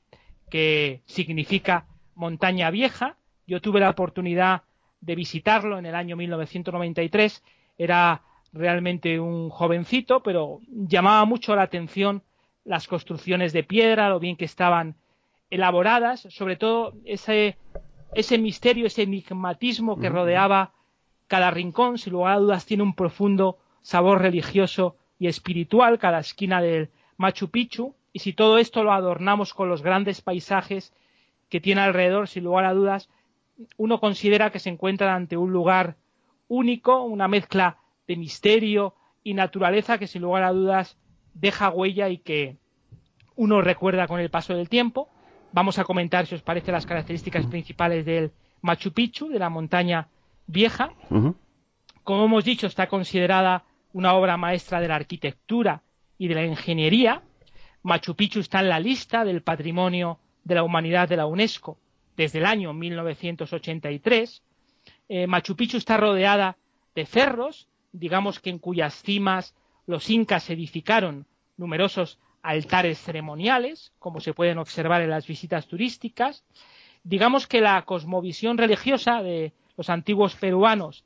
que significa montaña vieja. Yo tuve la oportunidad de visitarlo en el año 1993 era realmente un jovencito, pero llamaba mucho la atención las construcciones de piedra, lo bien que estaban elaboradas, sobre todo ese, ese misterio, ese enigmatismo que rodeaba cada rincón, sin lugar a dudas tiene un profundo sabor religioso y espiritual, cada esquina del Machu Picchu, y si todo esto lo adornamos con los grandes paisajes que tiene alrededor, sin lugar a dudas, uno considera que se encuentra ante un lugar único, una mezcla de misterio y naturaleza que sin lugar a dudas deja huella y que uno recuerda con el paso del tiempo. Vamos a comentar, si os parece, las características principales del Machu Picchu, de la montaña vieja. Como hemos dicho, está considerada una obra maestra de la arquitectura y de la ingeniería. Machu Picchu está en la lista del patrimonio de la humanidad de la UNESCO desde el año 1983 eh, Machu Picchu está rodeada de cerros, digamos que en cuyas cimas los incas edificaron numerosos altares ceremoniales, como se pueden observar en las visitas turísticas. Digamos que la cosmovisión religiosa de los antiguos peruanos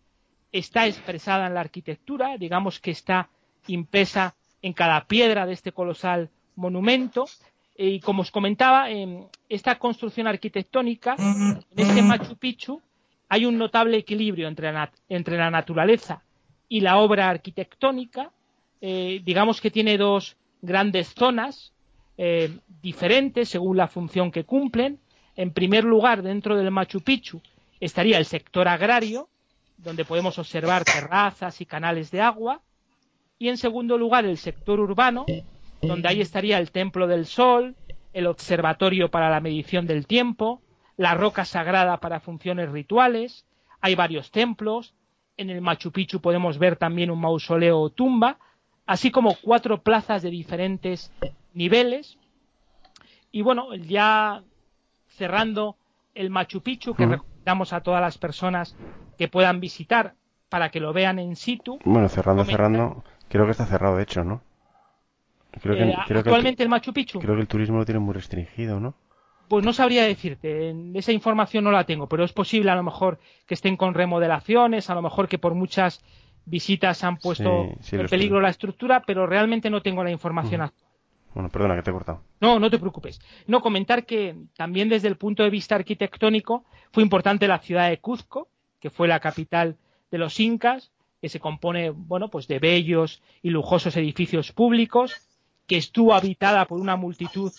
está expresada en la arquitectura, digamos que está impresa en cada piedra de este colosal monumento. Y como os comentaba, en esta construcción arquitectónica, en este Machu Picchu, hay un notable equilibrio entre la, naturaleza y la obra arquitectónica. Eh, digamos que tiene dos grandes zonas eh, diferentes según la función que cumplen. En primer lugar, dentro del Machu Picchu estaría el sector agrario, donde podemos observar terrazas y canales de agua. Y en segundo lugar, el sector urbano, donde ahí estaría el Templo del Sol, el Observatorio para la Medición del Tiempo, la roca sagrada para funciones rituales, hay varios templos, En el Machu Picchu podemos ver también un mausoleo o tumba, así como cuatro plazas de diferentes niveles. Y bueno, ya cerrando el Machu Picchu, que recomendamos a todas las personas que puedan visitar para que lo vean en situ. Bueno, cerrando, cerrando, creo que está cerrado de hecho, ¿no? Creo eh, actualmente el, Machu Picchu. Creo que el turismo lo tiene muy restringido, ¿no? Pues no sabría decirte, esa información no la tengo, pero es posible a lo mejor que estén con remodelaciones, a lo mejor que por muchas visitas han puesto en peligro la estructura, pero realmente no tengo la información actual. Bueno, perdona que te he cortado. No, no te preocupes. No, comentar que también desde el punto de vista arquitectónico fue importante la ciudad de Cuzco, que fue la capital de los incas, que se compone, bueno, pues de bellos y lujosos edificios públicos, que estuvo habitada por una multitud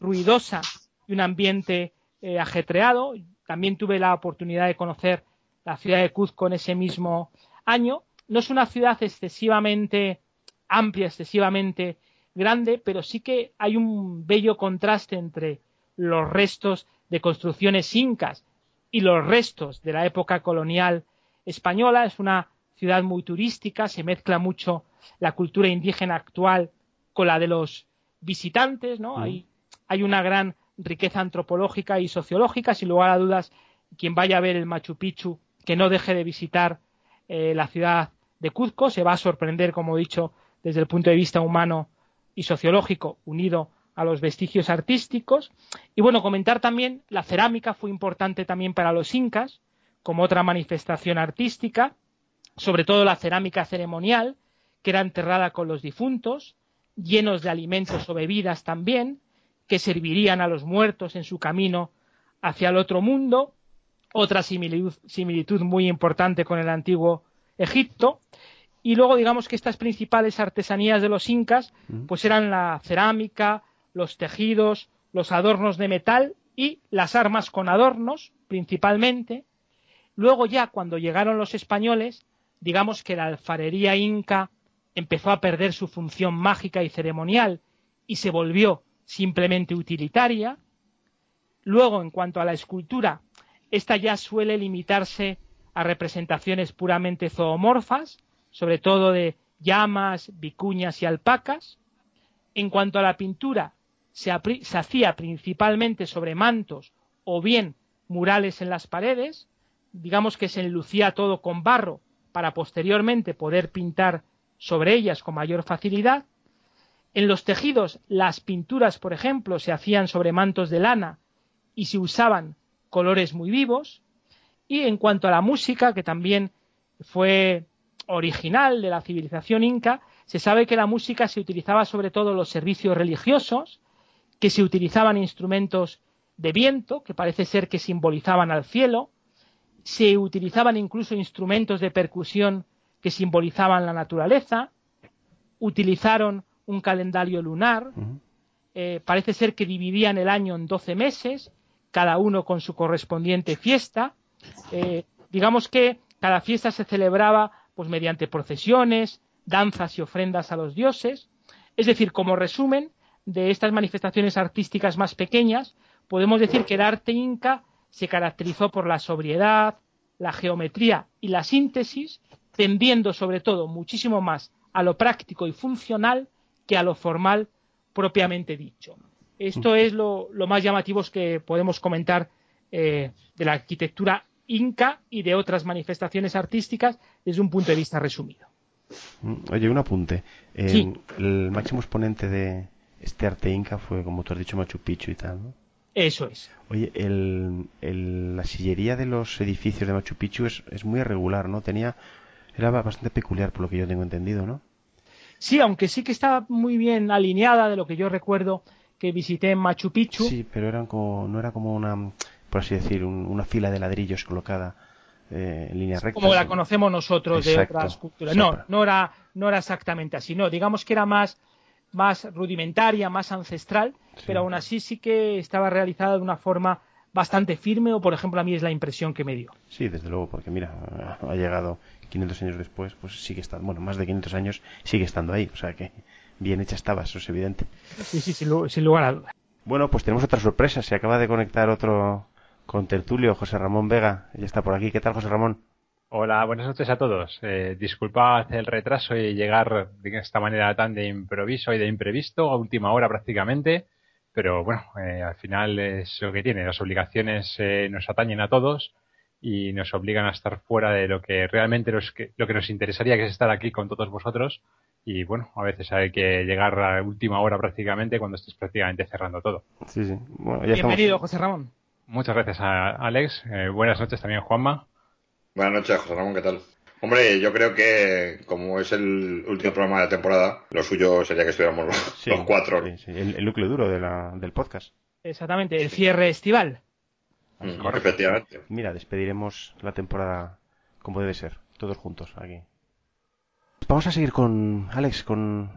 ruidosa y un ambiente eh, ajetreado. También tuve la oportunidad de conocer la ciudad de Cuzco en ese mismo año. No es una ciudad excesivamente amplia, excesivamente grande, pero sí que hay un bello contraste entre los restos de construcciones incas y los restos de la época colonial española. Es una ciudad muy turística, se mezcla mucho la cultura indígena actual con la de los visitantes, ¿no? Hay, hay una gran riqueza antropológica y sociológica, sin lugar a dudas, quien vaya a ver el Machu Picchu, que no deje de visitar eh, la ciudad de Cuzco, se va a sorprender, como he dicho, desde el punto de vista humano y sociológico, unido a los vestigios artísticos. Y bueno, comentar también, la cerámica fue importante también para los incas, como otra manifestación artística, sobre todo la cerámica ceremonial, que era enterrada con los difuntos, llenos de alimentos o bebidas también, que servirían a los muertos en su camino hacia el otro mundo, otra similitud, muy importante con el antiguo Egipto, y luego digamos que estas principales artesanías de los incas pues eran la cerámica, los tejidos, los adornos de metal y las armas con adornos principalmente. Luego ya cuando llegaron los españoles, digamos que la alfarería inca empezó a perder su función mágica y ceremonial y se volvió simplemente utilitaria. Luego, en cuanto a la escultura, esta ya suele limitarse a representaciones puramente zoomorfas, sobre todo de llamas, vicuñas y alpacas. En cuanto a la pintura, se, se hacía principalmente sobre mantos o bien murales en las paredes, digamos que se enlucía todo con barro para posteriormente poder pintar sobre ellas con mayor facilidad. En los tejidos, las pinturas, por ejemplo, se hacían sobre mantos de lana y se usaban colores muy vivos. Y en cuanto a la música, que también fue original de la civilización inca, se sabe que la música se utilizaba sobre todo en los servicios religiosos, que se utilizaban instrumentos de viento, que parece ser que simbolizaban al cielo, se utilizaban incluso instrumentos de percusión que simbolizaban la naturaleza, utilizaron un calendario lunar, eh, parece ser que dividían el año en doce meses, cada uno con su correspondiente fiesta. Eh, digamos que cada fiesta se celebraba pues mediante procesiones, danzas y ofrendas a los dioses. Es decir, como resumen de estas manifestaciones artísticas más pequeñas, podemos decir que el arte inca se caracterizó por la sobriedad, la geometría y la síntesis, tendiendo sobre todo muchísimo más a lo práctico y funcional que a lo formal propiamente dicho. Esto es lo, más llamativo que podemos comentar eh, de la arquitectura inca y de otras manifestaciones artísticas desde un punto de vista resumido. Mm, oye, un apunte. El máximo exponente de este arte inca fue, como tú has dicho, Machu Picchu y tal, ¿no? Eso es. Oye, la sillería de los edificios de Machu Picchu es, es muy irregular, ¿no? Tenía era bastante peculiar por lo que yo tengo entendido, ¿no? Sí, aunque sí que estaba muy bien alineada de lo que yo recuerdo que visité en Machu Picchu. Sí, pero eran como, no era como una, por así decir, una fila de ladrillos colocada eh, en línea recta. Como la conocemos nosotros de otras culturas. No, no era, no era exactamente así. No, digamos que era más, más rudimentaria, más ancestral, pero aún así sí que estaba realizada de una forma bastante firme, o por ejemplo a mí es la impresión que me dio. Sí, desde luego, porque mira, ha llegado 500 años después, pues sigue estando, bueno, más de 500 años sigue estando ahí, o sea que bien hecha estaba, eso es evidente. Sí, sí, sin, lugar a dudas. Bueno, pues tenemos otra sorpresa, se acaba de conectar otro con tertulio, José Ramón Vega, ya está por aquí. ¿Qué tal, José Ramón? Hola, buenas noches a todos. Eh, disculpad el retraso y llegar de esta manera tan de improviso y de imprevisto, a última hora prácticamente, pero bueno, eh, al final es lo que tiene. Las obligaciones eh, nos atañen a todos y nos obligan a estar fuera de lo que realmente lo que nos interesaría, que es estar aquí con todos vosotros. Y bueno, a veces hay que llegar a última hora prácticamente cuando estés prácticamente cerrando todo. Sí, sí. Bienvenido, José Ramón. Muchas gracias a Alex. Eh, buenas noches también, Juanma. Buenas noches, José Ramón, ¿qué tal? Hombre, yo creo que como es el último programa de la temporada, lo suyo sería que estuviéramos los, cuatro. el, núcleo duro del podcast. Exactamente, el cierre estival. Mm, efectivamente. Mira, despediremos la temporada como debe ser, todos juntos aquí. Vamos a seguir con Alex, con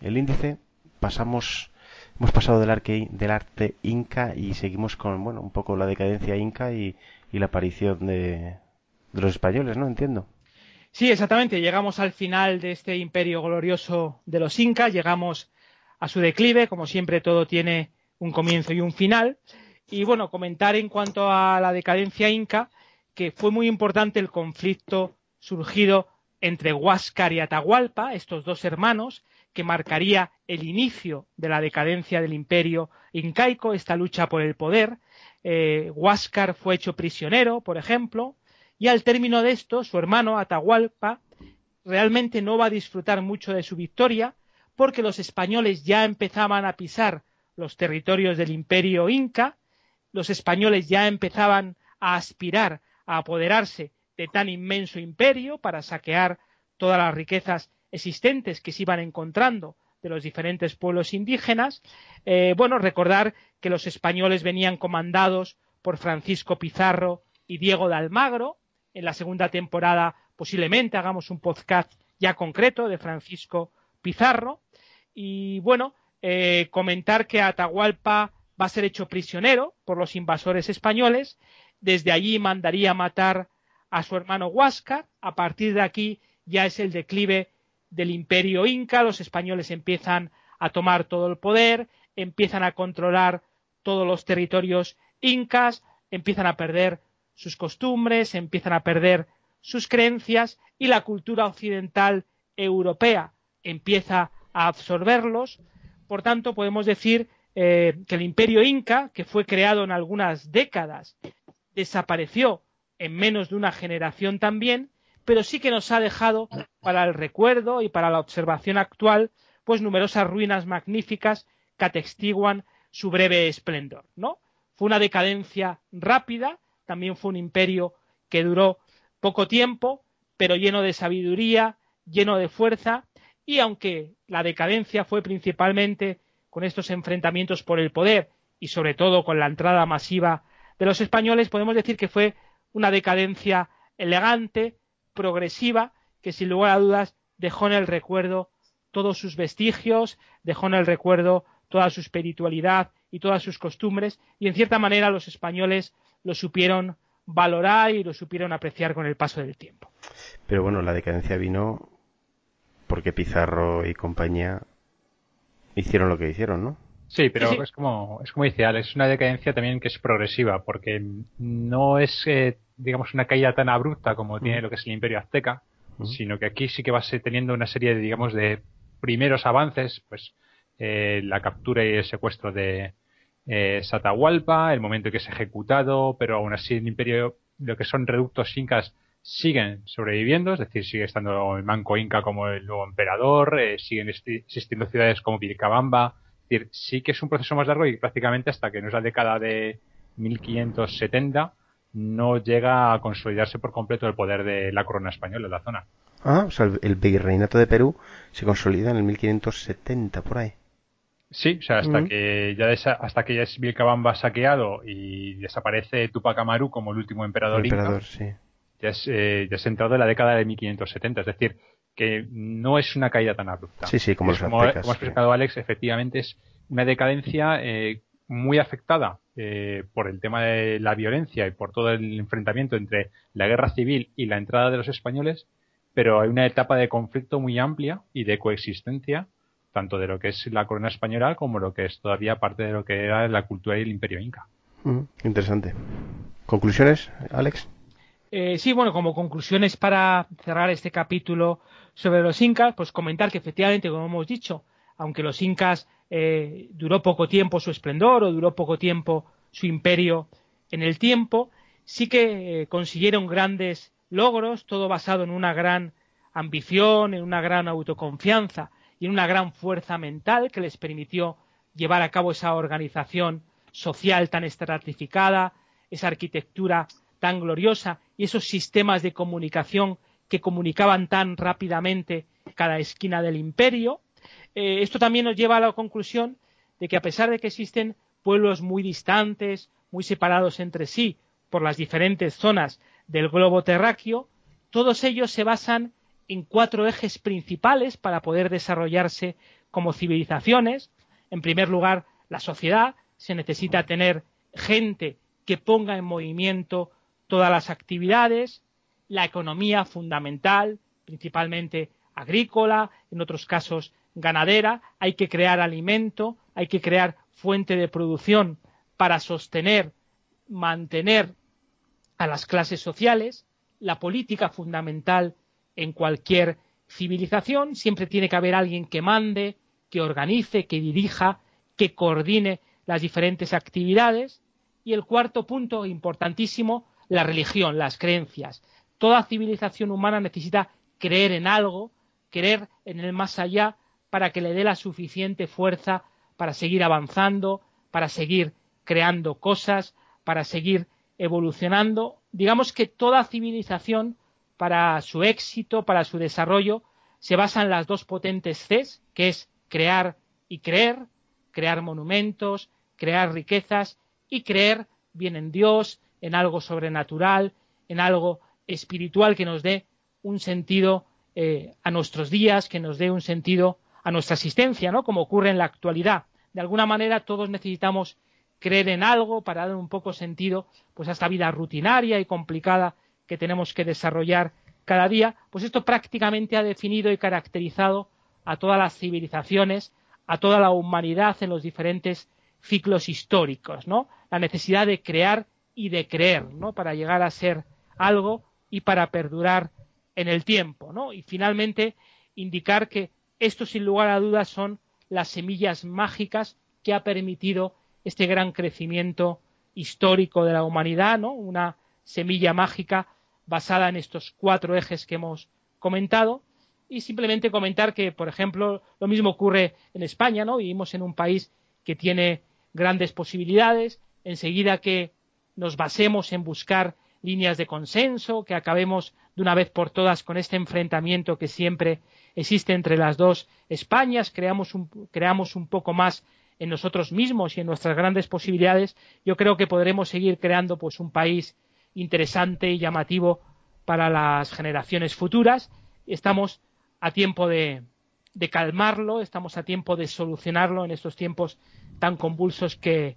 el índice. Pasamos, hemos pasado del, del arte inca y seguimos con, bueno, un poco la decadencia inca y, la aparición de, de los españoles, ¿no? Entiendo. Sí, exactamente. Llegamos al final de este imperio glorioso de los incas, llegamos a su declive, como siempre todo tiene un comienzo y un final. Y bueno, comentar en cuanto a la decadencia inca, que fue muy importante el conflicto surgido entre Huáscar y Atahualpa, estos dos hermanos, que marcaría el inicio de la decadencia del imperio incaico, esta lucha por el poder. Eh, Huáscar fue hecho prisionero, por ejemplo, y al término de esto, su hermano Atahualpa realmente no va a disfrutar mucho de su victoria, porque los españoles ya empezaban a pisar los territorios del imperio inca, los españoles ya empezaban a aspirar a apoderarse de tan inmenso imperio para saquear todas las riquezas existentes que se iban encontrando de los diferentes pueblos indígenas. Eh, bueno, recordar que los españoles venían comandados por Francisco Pizarro y Diego de Almagro. En la segunda temporada posiblemente hagamos un podcast ya concreto de Francisco Pizarro. Y bueno, eh, comentar que Atahualpa va a ser hecho prisionero por los invasores españoles. Desde allí mandaría matar a su hermano Huáscar. A partir de aquí ya es el declive del imperio inca. Los españoles empiezan a tomar todo el poder, empiezan a controlar todos los territorios incas, empiezan a perder sus costumbres, empiezan a perder sus creencias y la cultura occidental europea empieza a absorberlos. Por tanto, podemos decir eh, que el imperio inca, que fue creado en algunas décadas, desapareció en menos de una generación también, pero sí que nos ha dejado para el recuerdo y para la observación actual, pues numerosas ruinas magníficas que atestiguan su breve esplendor, ¿no? Fue una decadencia rápida, también fue un imperio que duró poco tiempo, pero lleno de sabiduría, lleno de fuerza, y aunque la decadencia fue principalmente con estos enfrentamientos por el poder y sobre todo con la entrada masiva de los españoles, podemos decir que fue una decadencia elegante, progresiva, que sin lugar a dudas dejó en el recuerdo todos sus vestigios, dejó en el recuerdo toda su espiritualidad y todas sus costumbres, y en cierta manera los españoles lo supieron valorar y lo supieron apreciar con el paso del tiempo. Pero bueno, la decadencia vino porque Pizarro y compañía hicieron lo que hicieron, ¿no? Sí, pero es como es como dice Alex, es una decadencia también que es progresiva, porque no es, eh, digamos, una caída tan abrupta como tiene lo que es el Imperio Azteca, sino que aquí sí que va a ser teniendo una serie, de, digamos, de primeros avances, pues eh, la captura y el secuestro de eh, Satahualpa, el momento en que es ejecutado, pero aún así el Imperio, lo que son reductos incas siguen sobreviviendo, es decir, sigue estando el Manco Inca como el nuevo emperador, eh, siguen existiendo ciudades como Vilcabamba, es decir, sí que es un proceso más largo y prácticamente hasta que no es la década de 1570 no llega a consolidarse por completo el poder de la corona española en la zona. Ah, o sea, el, virreinato de Perú se consolida en el 1570 por ahí. Sí, o sea, hasta que ya hasta que ya es Vilcabamba saqueado y desaparece Tupac Amaru como el último emperador, emperador sí ya es, eh, ya es entrado en la década de 1570, es decir, que no es una caída tan abrupta. Sí, sí, como, como, has explicado Alex, efectivamente es una decadencia eh, muy afectada eh, por el tema de la violencia y por todo el enfrentamiento entre la guerra civil y la entrada de los españoles, pero hay una etapa de conflicto muy amplia y de coexistencia tanto de lo que es la corona española como lo que es todavía parte de lo que era la cultura y el imperio inca. interesante. ¿Conclusiones, Alex? Eh, sí, bueno, como conclusiones para cerrar este capítulo sobre los incas, pues comentar que efectivamente, como hemos dicho, aunque los incas eh, duró poco tiempo su esplendor o duró poco tiempo su imperio en el tiempo, sí que eh, consiguieron grandes logros, todo basado en una gran ambición, en una gran autoconfianza y en una gran fuerza mental que les permitió llevar a cabo esa organización social tan estratificada, esa arquitectura tan gloriosa y esos sistemas de comunicación que comunicaban tan rápidamente cada esquina del imperio. Eh, esto también nos lleva a la conclusión de que a pesar de que existen pueblos muy distantes, muy separados entre sí por las diferentes zonas del globo terráqueo, todos ellos se basan en cuatro ejes principales para poder desarrollarse como civilizaciones. En primer lugar, la sociedad. Se necesita tener gente que ponga en movimiento todas las actividades, la economía fundamental, principalmente agrícola, en otros casos ganadera, hay que crear alimento, hay que crear fuente de producción para sostener, mantener a las clases sociales, la política fundamental en cualquier civilización, siempre tiene que haber alguien que mande, que organice, que dirija, que coordine las diferentes actividades. Y el cuarto punto, importantísimo, la religión, las creencias. Toda civilización humana necesita creer en algo, creer en el más allá, para que le dé la suficiente fuerza para seguir avanzando, para seguir creando cosas, para seguir evolucionando. Digamos que toda civilización, para su éxito, para su desarrollo, se basa en las dos potentes Cs, que es crear y creer, crear monumentos, crear riquezas y creer bien en Dios, en algo sobrenatural, en algo espiritual que nos dé un sentido eh, a nuestros días, que nos dé un sentido a nuestra existencia, ¿no? Como ocurre en la actualidad. De alguna manera todos necesitamos creer en algo para dar un poco sentido pues a esta vida rutinaria y complicada que tenemos que desarrollar cada día, pues esto prácticamente ha definido y caracterizado a todas las civilizaciones, a toda la humanidad en los diferentes ciclos históricos, ¿no? La necesidad de crear y de creer, ¿no? Para llegar a ser algo y para perdurar en el tiempo, ¿no? Y finalmente indicar que esto sin lugar a dudas son las semillas mágicas que ha permitido este gran crecimiento histórico de la humanidad, ¿no? Una semilla mágica basada en estos cuatro ejes que hemos comentado y simplemente comentar que, por ejemplo, lo mismo ocurre en España, ¿no? Vivimos en un país que tiene grandes posibilidades, enseguida que nos basemos en buscar líneas de consenso, que acabemos de una vez por todas con este enfrentamiento que siempre existe entre las dos Españas, creamos un, creamos un poco más en nosotros mismos y en nuestras grandes posibilidades, yo creo que podremos seguir creando pues un país interesante y llamativo para las generaciones futuras. Estamos a tiempo de, de calmarlo, estamos a tiempo de solucionarlo en estos tiempos tan convulsos que,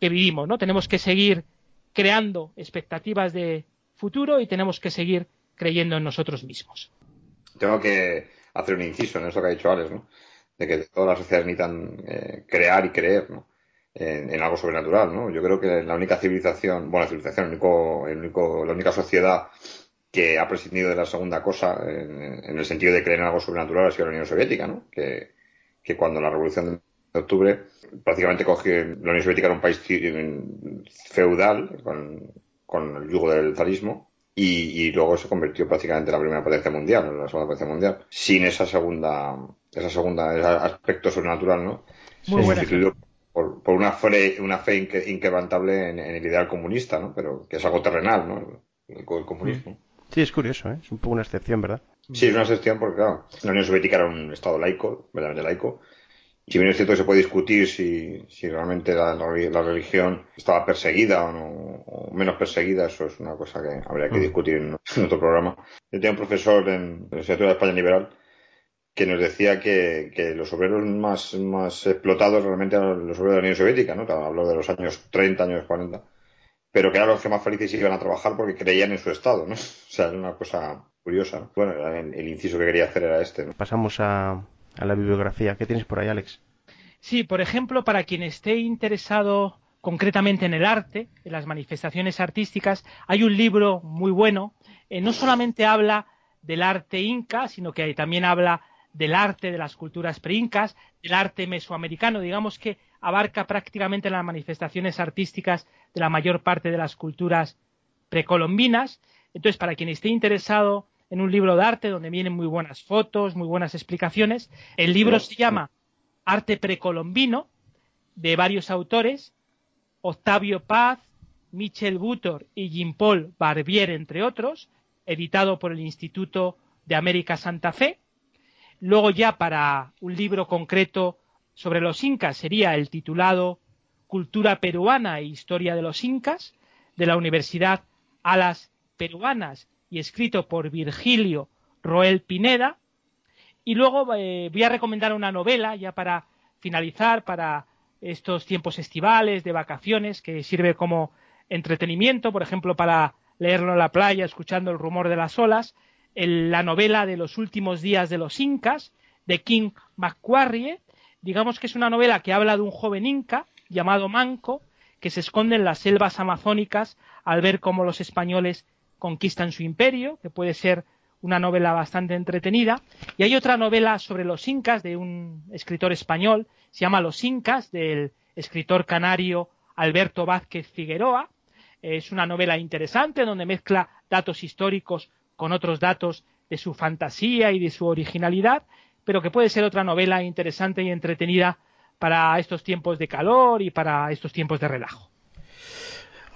que vivimos, ¿no? Tenemos que seguir creando expectativas de futuro y tenemos que seguir creyendo en nosotros mismos. Tengo que hacer un inciso en eso que ha dicho Alex, ¿no? De que todas las sociedades necesitan eh, crear y creer, ¿no? En, algo sobrenatural, ¿no? Yo creo que la única civilización, bueno, civilización, el único, el único, la única sociedad que ha prescindido de la segunda cosa, en, el sentido de creer en algo sobrenatural, ha sido la Unión Soviética, ¿no? Que cuando la revolución de octubre prácticamente cogió, la Unión Soviética era un país feudal con, con el yugo del zarismo y, y, luego se convirtió prácticamente en la primera potencia mundial, en la segunda potencia mundial, sin esa segunda, esa segunda, ese aspecto sobrenatural, ¿no? Muy sustituido por, por, una fe, una fe inquebrantable en, el ideal comunista, ¿no? Pero que es algo terrenal, ¿no? El, comunismo. Sí, es curioso, ¿eh? Es un poco una excepción, ¿verdad? Sí, es una excepción porque, claro, la Unión Soviética era un estado laico, verdaderamente laico, si bien es cierto que se puede discutir si, si realmente la, la, religión estaba perseguida o, no, o, menos perseguida, eso es una cosa que habría que mm. discutir en, otro programa. Yo tenía un profesor en, la Instituto de España Liberal que nos decía que, que, los obreros más, más explotados realmente eran los obreros de la Unión Soviética, ¿no? Habló de los años 30, años 40, pero que eran los que más felices iban a trabajar porque creían en su Estado, ¿no? O sea, era una cosa curiosa. Bueno, el, el inciso que quería hacer era este. ¿no? Pasamos a, a la bibliografía. ¿Qué tienes por ahí, Alex? Sí, por ejemplo, para quien esté interesado concretamente en el arte, en las manifestaciones artísticas, hay un libro muy bueno, eh, no solamente habla del arte inca, sino que también habla del arte de las culturas preincas, del arte mesoamericano, digamos que abarca prácticamente las manifestaciones artísticas de la mayor parte de las culturas precolombinas. Entonces, para quien esté interesado en un libro de arte donde vienen muy buenas fotos, muy buenas explicaciones, el libro se llama Arte precolombino, de varios autores, Octavio Paz, Michel Butor y Jean-Paul Barbier, entre otros, editado por el Instituto de América Santa Fe. Luego ya para un libro concreto sobre los incas sería el titulado Cultura peruana e historia de los incas, de la Universidad Alas Peruanas y escrito por Virgilio Roel Pineda. Y luego eh, voy a recomendar una novela ya para finalizar, para estos tiempos estivales, de vacaciones, que sirve como entretenimiento, por ejemplo, para leerlo en la playa, escuchando el rumor de las olas, la novela de los últimos días de los incas, de King Macquarie, digamos que es una novela que habla de un joven inca llamado Manco, que se esconde en las selvas amazónicas al ver cómo los españoles conquistan su imperio, que puede ser una novela bastante entretenida. Y hay otra novela sobre los incas de un escritor español, se llama Los incas, del escritor canario Alberto Vázquez Figueroa. Es una novela interesante donde mezcla datos históricos con otros datos de su fantasía y de su originalidad, pero que puede ser otra novela interesante y entretenida para estos tiempos de calor y para estos tiempos de relajo.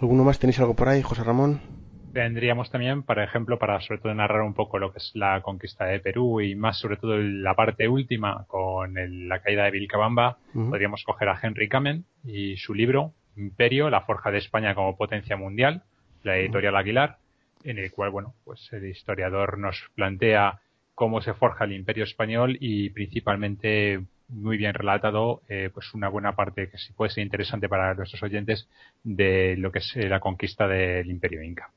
¿Alguno más tenéis algo por ahí, José Ramón? Tendríamos también, por ejemplo, para sobre todo narrar un poco lo que es la conquista de Perú y más sobre todo la parte última con la caída de Vilcabamba, podríamos coger a Henry Kamen y su libro Imperio, la forja de España como potencia mundial, la editorial Aguilar, en el cual, bueno, pues el historiador nos plantea cómo se forja el Imperio español y principalmente muy bien relatado, eh, pues una buena parte que sí puede ser interesante para nuestros oyentes de lo que es eh, la conquista del Imperio Inca.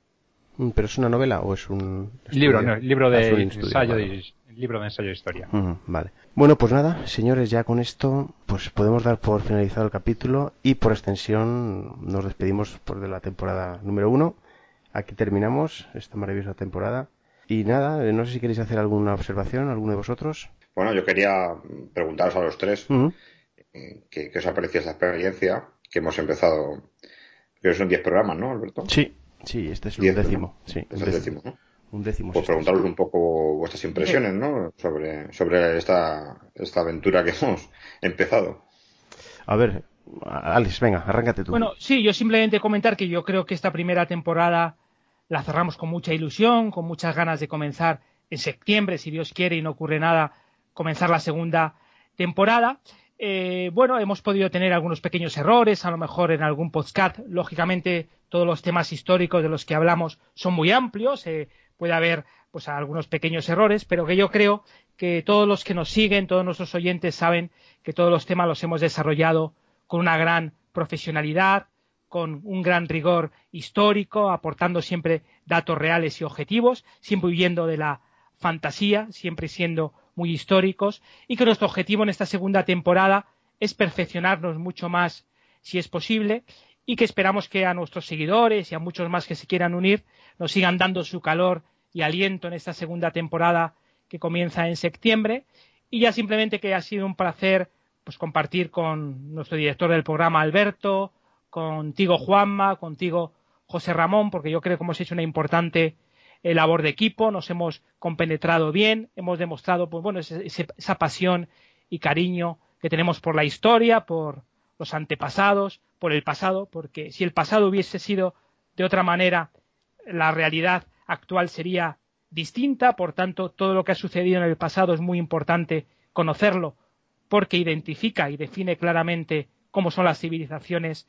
Mm, ¿Pero es una novela o es un libro? No, libro de ensayo, libro de ensayo de historia. vale. Bueno, pues nada, señores, ya con esto, pues podemos dar por finalizado el capítulo y por extensión nos despedimos por de la temporada número uno. Aquí terminamos esta maravillosa temporada. Y nada, eh, no sé si queréis hacer alguna observación, alguno de vosotros. Bueno, yo quería preguntaros a los tres eh, ¿qué, os ha parecido esta experiencia que hemos empezado. Creo que son 10 programas, ¿no, Alberto? Sí, Sí, este es un décimo. Sí, es el décimo, Un décimo. Pues preguntaros un poco vuestras impresiones, ¿no? Sobre, sobre esta, esta aventura que hemos empezado. A ver, Alex, venga, arráncate tú. Bueno, sí, yo simplemente comentar que yo creo que esta primera temporada la cerramos con mucha ilusión, con muchas ganas de comenzar en septiembre, si Dios quiere y no ocurre nada, comenzar la segunda temporada. Eh, bueno, hemos podido tener algunos pequeños errores, a lo mejor en algún podcast. Lógicamente, todos los temas históricos de los que hablamos son muy amplios. Eh, puede haber pues algunos pequeños errores, pero que yo creo que todos los que nos siguen, todos nuestros oyentes saben que todos los temas los hemos desarrollado con una gran profesionalidad, con un gran rigor histórico, aportando siempre datos reales y objetivos, siempre huyendo de la fantasía, siempre siendo muy históricos y que nuestro objetivo en esta segunda temporada es perfeccionarnos mucho más si es posible y que esperamos que a nuestros seguidores y a muchos más que se quieran unir nos sigan dando su calor y aliento en esta segunda temporada que comienza en septiembre. Y ya simplemente que ha sido un placer pues compartir con nuestro director del programa Alberto, contigo Juanma, contigo José Ramón, porque yo creo que hemos hecho una importante labor de equipo, nos hemos compenetrado bien, hemos demostrado pues, bueno, esa pasión y cariño que tenemos por la historia, por los antepasados, por el pasado, porque si el pasado hubiese sido de otra manera, la realidad actual sería distinta, por tanto, todo lo que ha sucedido en el pasado es muy importante conocerlo, porque identifica y define claramente cómo son las civilizaciones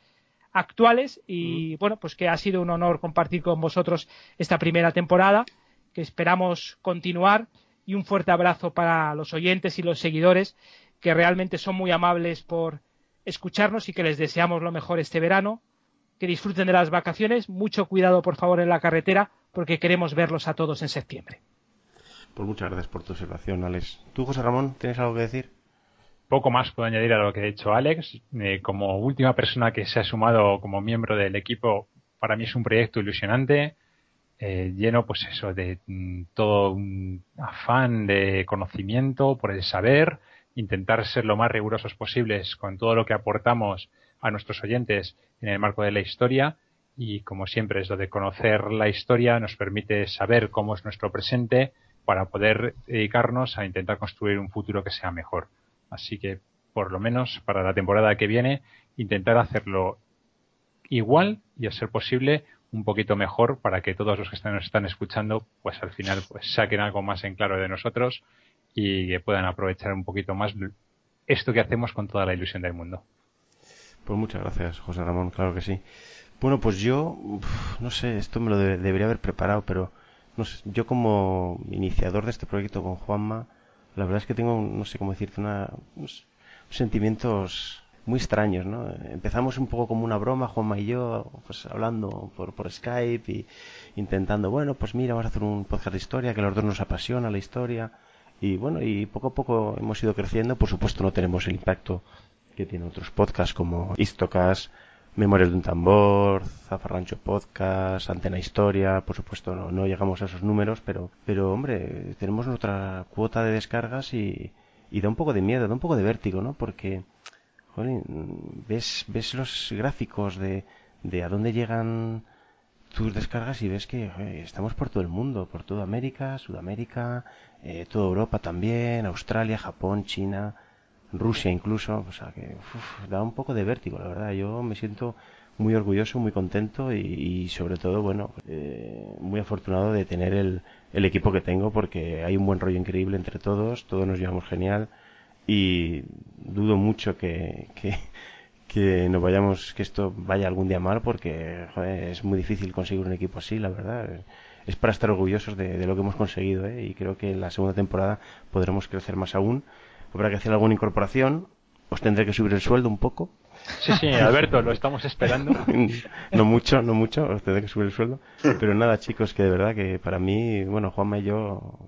actuales y bueno, pues que ha sido un honor compartir con vosotros esta primera temporada, que esperamos continuar y un fuerte abrazo para los oyentes y los seguidores que realmente son muy amables por escucharnos y que les deseamos lo mejor este verano, que disfruten de las vacaciones, mucho cuidado por favor en la carretera porque queremos verlos a todos en septiembre. Pues muchas gracias por tu observación, Alex. ¿Tú, José Ramón, tienes algo que decir? Poco más puedo añadir a lo que ha dicho Alex. Eh, como última persona que se ha sumado como miembro del equipo, para mí es un proyecto ilusionante, eh, lleno, pues eso, de mm, todo un afán de conocimiento por el saber, intentar ser lo más rigurosos posibles con todo lo que aportamos a nuestros oyentes en el marco de la historia y como siempre es lo de conocer la historia nos permite saber cómo es nuestro presente para poder dedicarnos a intentar construir un futuro que sea mejor. Así que por lo menos para la temporada que viene intentar hacerlo igual y a ser posible un poquito mejor para que todos los que nos están escuchando pues al final pues saquen algo más en claro de nosotros y que puedan aprovechar un poquito más esto que hacemos con toda la ilusión del mundo. Pues muchas gracias, José Ramón, claro que sí. Bueno, pues yo, no sé, esto me lo debería haber preparado, pero no sé, yo como iniciador de este proyecto con Juanma, la verdad es que tengo, no sé cómo decirte, una, unos sentimientos muy extraños, ¿no? Empezamos un poco como una broma, Juanma y yo, pues hablando por, por Skype y intentando, bueno, pues mira, vamos a hacer un podcast de historia, que los dos nos apasiona la historia. Y bueno, y poco a poco hemos ido creciendo. Por supuesto, no tenemos el impacto que tienen otros podcasts como Istocas, Memorias de un Tambor, Zafarrancho Podcast, Antena Historia, por supuesto no, no, llegamos a esos números, pero, pero hombre, tenemos nuestra cuota de descargas y, da un poco de miedo, da un poco de vértigo, ¿no? Porque, joder, ves, ves los gráficos de, de a dónde llegan tus descargas y ves que estamos por todo el mundo, por toda América, Sudamérica, eh, toda Europa también, Australia, Japón, China, Rusia incluso, o sea que da un poco de vértigo, la verdad. Yo me siento muy orgulloso, muy contento y, sobre todo, bueno, eh, muy afortunado de tener el, el, equipo que tengo porque hay un buen rollo increíble entre todos, todos nos llevamos genial y dudo mucho que, que, que nos vayamos, que esto vaya algún día mal porque es muy difícil conseguir un equipo así, la verdad. Es para estar orgullosos de, de lo que hemos conseguido ¿eh? y creo que en la segunda temporada podremos crecer más aún habrá que hacer alguna incorporación, os tendré que subir el sueldo un poco. Sí, sí, Alberto, lo estamos esperando. no mucho, no mucho, os tendré que subir el sueldo. Pero nada, chicos, que de verdad que para mí, bueno, Juanma y yo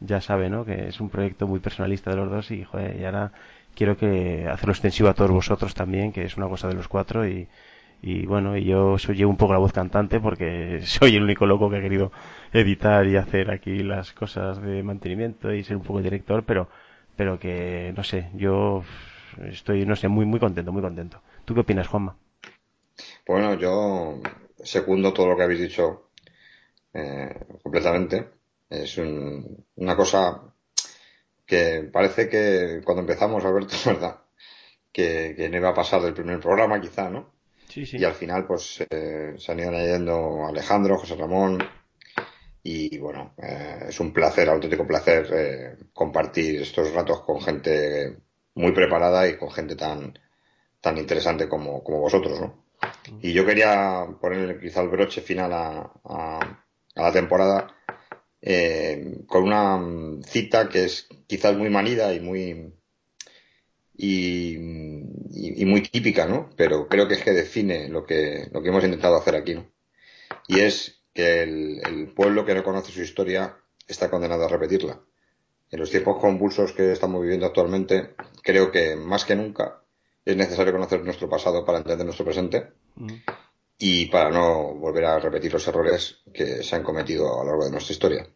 ya sabe, ¿no? Que es un proyecto muy personalista de los dos y, joder, y ahora quiero que hacerlo extensivo a todos vosotros también, que es una cosa de los cuatro y, y bueno, y yo soy un poco la voz cantante porque soy el único loco que ha querido editar y hacer aquí las cosas de mantenimiento y ser un poco director, pero pero que no sé, yo estoy, no sé, muy, muy contento, muy contento. ¿Tú qué opinas, Juanma? Bueno, yo secundo todo lo que habéis dicho eh, completamente. Es una cosa que parece que cuando empezamos, Alberto, ¿verdad? Que, que no iba a pasar del primer programa, quizá, ¿no? Sí, sí. Y al final, pues, eh, se han ido añadiendo Alejandro, José Ramón, y bueno, eh, es un placer, auténtico placer eh, compartir estos ratos con gente muy preparada y con gente tan, tan interesante como, como vosotros, ¿no? Y yo quería poner quizá el broche final a, a, la temporada eh, con una cita que es quizás muy manida y muy y, muy típica, ¿no? Pero creo que es que define lo que, lo que hemos intentado hacer aquí, ¿no? Y es que el, pueblo que no conoce su historia está condenado a repetirla. En los tiempos convulsos que estamos viviendo actualmente, creo que más que nunca es necesario conocer nuestro pasado para entender nuestro presente mm. y para no volver a repetir los errores que se han cometido a lo largo de nuestra historia.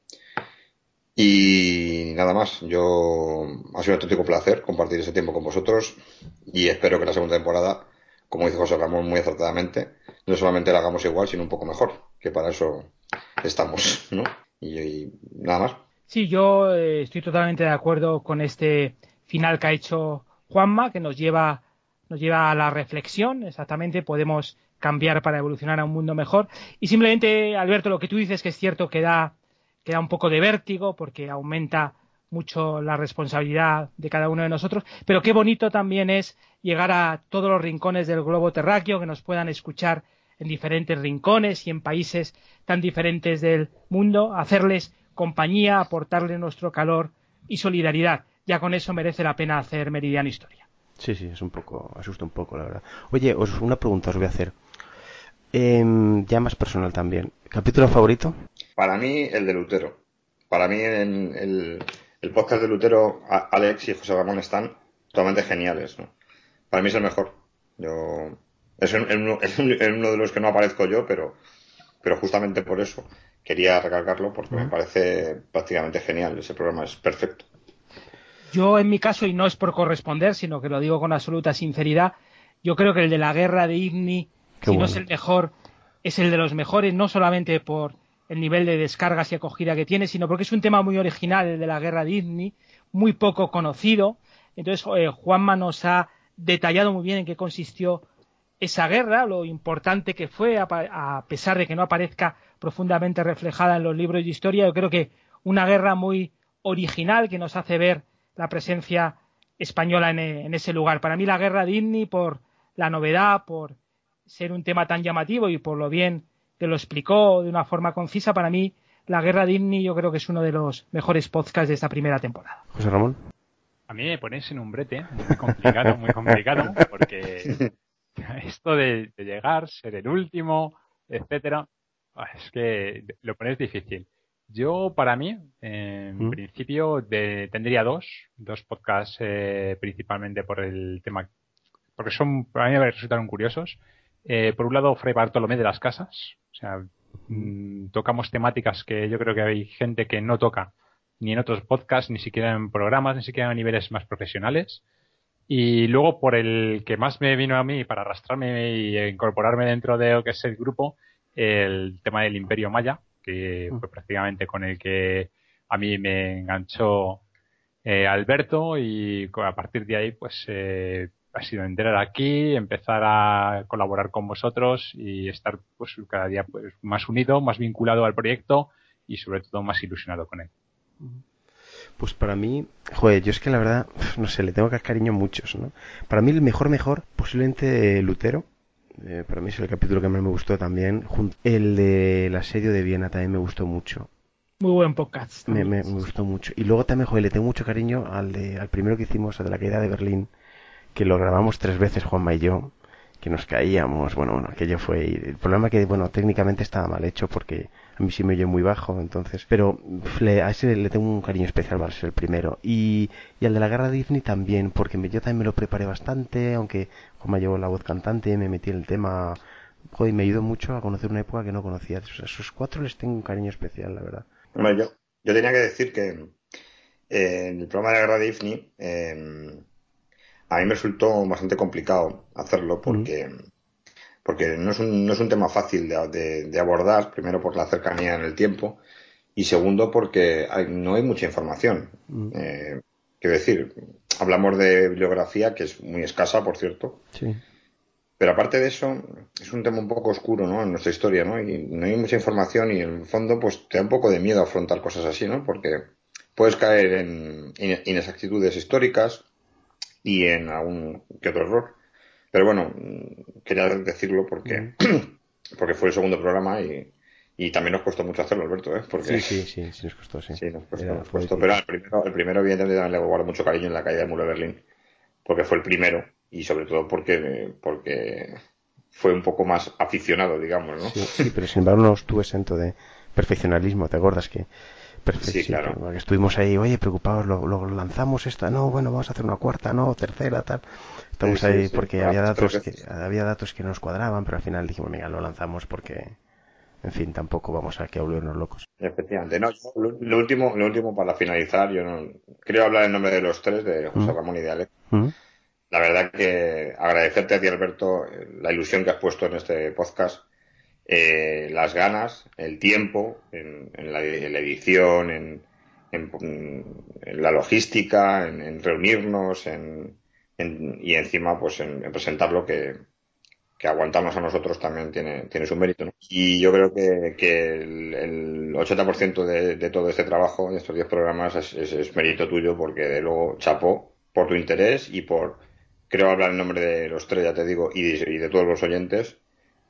Y nada más, yo ha sido un auténtico placer compartir ese tiempo con vosotros y espero que la segunda temporada, como dice José Ramón muy acertadamente, no solamente la hagamos igual, sino un poco mejor que para eso estamos, ¿no? Y, nada más. Sí, yo eh, estoy totalmente de acuerdo con este final que ha hecho Juanma, que nos lleva, nos lleva a la reflexión, exactamente, podemos cambiar para evolucionar a un mundo mejor. Y simplemente, Alberto, lo que tú dices que es cierto que da, que da un poco de vértigo, porque aumenta mucho la responsabilidad de cada uno de nosotros, pero qué bonito también es llegar a todos los rincones del globo terráqueo, que nos puedan escuchar en diferentes rincones y en países tan diferentes del mundo, hacerles compañía, aportarle nuestro calor y solidaridad. Ya con eso merece la pena hacer Meridiano Historia. Sí, sí, es un poco, asusta un poco, la verdad. Oye, os una pregunta os voy a hacer. Em, ya más personal también. ¿Capítulo favorito? Para mí, el de Lutero. Para mí, en el, el podcast de Lutero, Alex y José Ramón están totalmente geniales. ¿no? Para mí es el mejor. Yo es en, uno, de los que no aparezco yo, pero, pero justamente por eso quería recalcarlo porque me parece prácticamente genial. Ese programa es perfecto. Yo, en mi caso, y no es por corresponder, sino que lo digo con absoluta sinceridad, yo creo que el de la guerra de Igni, si no es el mejor, es el de los mejores, no solamente por el nivel de descargas y acogida que tiene, sino porque es un tema muy original, el de la guerra de Igni, muy poco conocido. Entonces, eh, Juanma nos ha detallado muy bien en qué consistió esa guerra, lo importante que fue, a, pesar de que no aparezca profundamente reflejada en los libros de historia, yo creo que una guerra muy original que nos hace ver la presencia española en, ese lugar. Para mí la guerra de Inni, por la novedad, por ser un tema tan llamativo y por lo bien que lo explicó de una forma concisa, para mí la guerra de Inni yo creo que es uno de los mejores podcasts de esta primera temporada. José Ramón. A mí me pones en un brete muy complicado, muy complicado, porque esto de, llegar, ser el último, etcétera, ah, es que lo pones difícil. Yo, para mí, en ¿Mm? principio, tendría dos, dos podcasts eh, principalmente por el tema, porque son, para mí me resultaron curiosos. Eh, por un lado, Fray Bartolomé de las Casas, o sea, mm, tocamos temáticas que yo creo que hay gente que no toca ni en otros podcasts, ni siquiera en programas, ni siquiera a niveles más profesionales. Y luego por el que más me vino a mí para arrastrarme y incorporarme dentro de lo que es el grupo, el tema del Imperio Maya, que mm. fue prácticamente con el que a mí me enganchó eh, Alberto y a partir de ahí pues eh, ha sido entrar aquí, empezar a colaborar con vosotros y estar pues cada día pues más unido, más vinculado al proyecto y sobre todo más ilusionado con él. Pues para mí, joder, yo es que la verdad, no sé, le tengo que cariño a muchos, ¿no? Para mí el mejor, mejor, posiblemente Lutero. Eh, para mí es el capítulo que más me gustó también. El del asedio de Viena también me gustó mucho. Muy buen podcast. Me, me, gustó mucho. Y luego también, joder, le tengo mucho cariño al, de, al primero que hicimos, al de la caída de Berlín, que lo grabamos tres veces Juanma y yo, que nos caíamos. Bueno, bueno, aquello fue. El problema que, bueno, técnicamente estaba mal hecho porque a mí sí me oye muy bajo, entonces. Pero a ese le tengo un cariño especial para ser el primero. Y, y al de la guerra de Disney también, porque yo también me lo preparé bastante, aunque me llevó la voz cantante, me metí en el tema. Joder, me ayudó mucho a conocer una época que no conocía. A esos cuatro les tengo un cariño especial, la verdad. Bueno, yo, yo tenía que decir que eh, en el programa de la guerra de Ifni, em, a mí me resultó bastante complicado hacerlo porque porque no es un, no es un tema fácil de, abordar, primero por la cercanía en el tiempo y segundo porque no hay mucha información. Eh, quiero decir, hablamos de bibliografía que es muy escasa, por cierto. Sí. Pero aparte de eso, es un tema un poco oscuro, ¿no? En nuestra historia, ¿no? Y no hay mucha información y en el fondo, pues te da un poco de miedo afrontar cosas así, ¿no? Porque puedes caer en inexactitudes históricas y en algún que otro error. Pero bueno, quería decirlo porque, porque fue el segundo programa y, y también nos costó mucho hacerlo, Alberto, ¿eh? Porque... Sí, sí, sí, nos costó, sí. Sí, nos costó, Pero el primero, el primero, evidentemente, también le guardo mucho cariño en la calle de Muro de Berlín, porque fue el primero y sobre todo porque, porque fue un poco más aficionado, digamos, ¿no? Sí, pero sin embargo no estuve exento de perfeccionalismo, ¿te acuerdas que Sí, claro. Estuvimos ahí, oye, preocupados, lo, lo, lanzamos esta, no, bueno, vamos a hacer una cuarta, no, tercera, tal. Estamos ahí porque había datos que, había datos que nos cuadraban, pero al final dijimos, venga, lo lanzamos porque, en fin, tampoco vamos a que volvernos locos. Efectivamente. No, lo, último, lo último para finalizar, yo no quería hablar en nombre de los tres, de José Ramón y de Ale. La verdad que agradecerte a ti, Alberto, la ilusión que has puesto en este podcast, eh, las ganas, el tiempo en, la, edición, en, la logística, en reunirnos, en y encima pues en, presentarlo que, que aguantarnos a nosotros también tiene, tiene su mérito. Y yo creo que, que el, 80% de, todo este trabajo, de estos 10 programas, es, mérito tuyo porque de luego chapó por tu interés y por, creo hablar en nombre de los tres, ya te digo, y de todos los oyentes.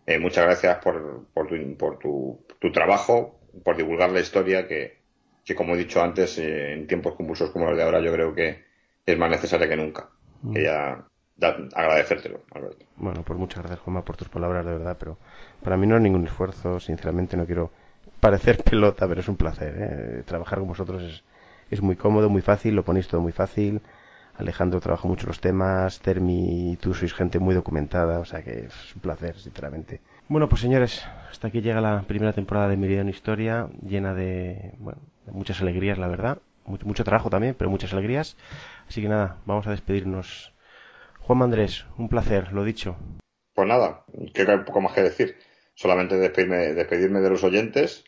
Eh, muchas gracias por, por, tu, por tu, tu, trabajo, por divulgar la historia que, que como he dicho antes, eh, en tiempos convulsos como los de ahora, yo creo que es más necesaria que nunca. Mm. Quería agradecértelo, Alberto. Bueno, pues muchas gracias, Juanma, por tus palabras, de verdad, pero para mí no es ningún esfuerzo, sinceramente no quiero parecer pelota, pero es un placer. ¿eh? Trabajar con vosotros es, es muy cómodo, muy fácil, lo ponéis todo muy fácil. Alejandro trabaja mucho los temas, Termi y tú sois gente muy documentada, o sea que es un placer, sinceramente. Bueno, pues señores, hasta aquí llega la primera temporada de Meridiano Historia, llena de, bueno, de muchas alegrías, la verdad. Mucho, mucho trabajo también, pero muchas alegrías. Así que nada, vamos a despedirnos. Juan Andrés, un placer, lo dicho. Pues nada, que hay poco más que decir. Solamente despedirme, despedirme de los oyentes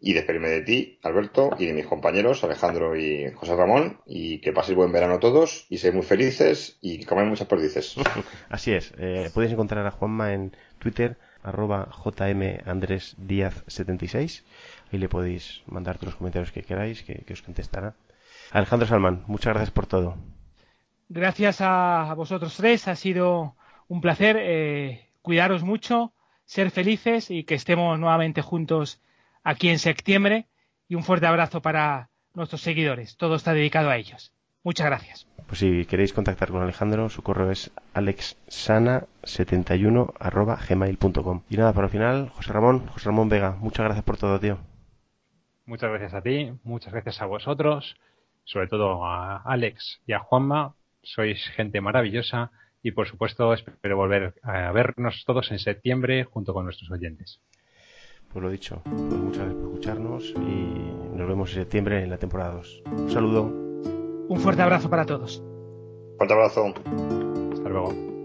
y despedirme de ti, Alberto, y de mis compañeros, Alejandro y José Ramón, y que paséis buen verano todos, y seáis muy felices, y que muchas perdices. Así es, eh, podéis encontrar a Juanma en Twitter, arroba jmandresdiaz76, ahí le podéis mandar todos los comentarios que queráis, que, os contestará. Alejandro Salman, muchas gracias por todo. Gracias a vosotros tres, ha sido un placer, eh, cuidaros mucho, ser felices y que estemos nuevamente juntos aquí en septiembre y un fuerte abrazo para nuestros seguidores. Todo está dedicado a ellos. Muchas gracias. Pues si queréis contactar con Alejandro, su correo es alexsana71 Y nada, para el final, José Ramón, José Ramón Vega, muchas gracias por todo, tío. Muchas gracias a ti, muchas gracias a vosotros, sobre todo a Alex y a Juanma. Sois gente maravillosa y por supuesto espero volver a vernos todos en septiembre junto con nuestros oyentes. Pues lo dicho, pues muchas gracias por escucharnos y nos vemos en septiembre en la temporada 2. Un saludo. Un fuerte abrazo para todos. Fuerte abrazo. Hasta luego.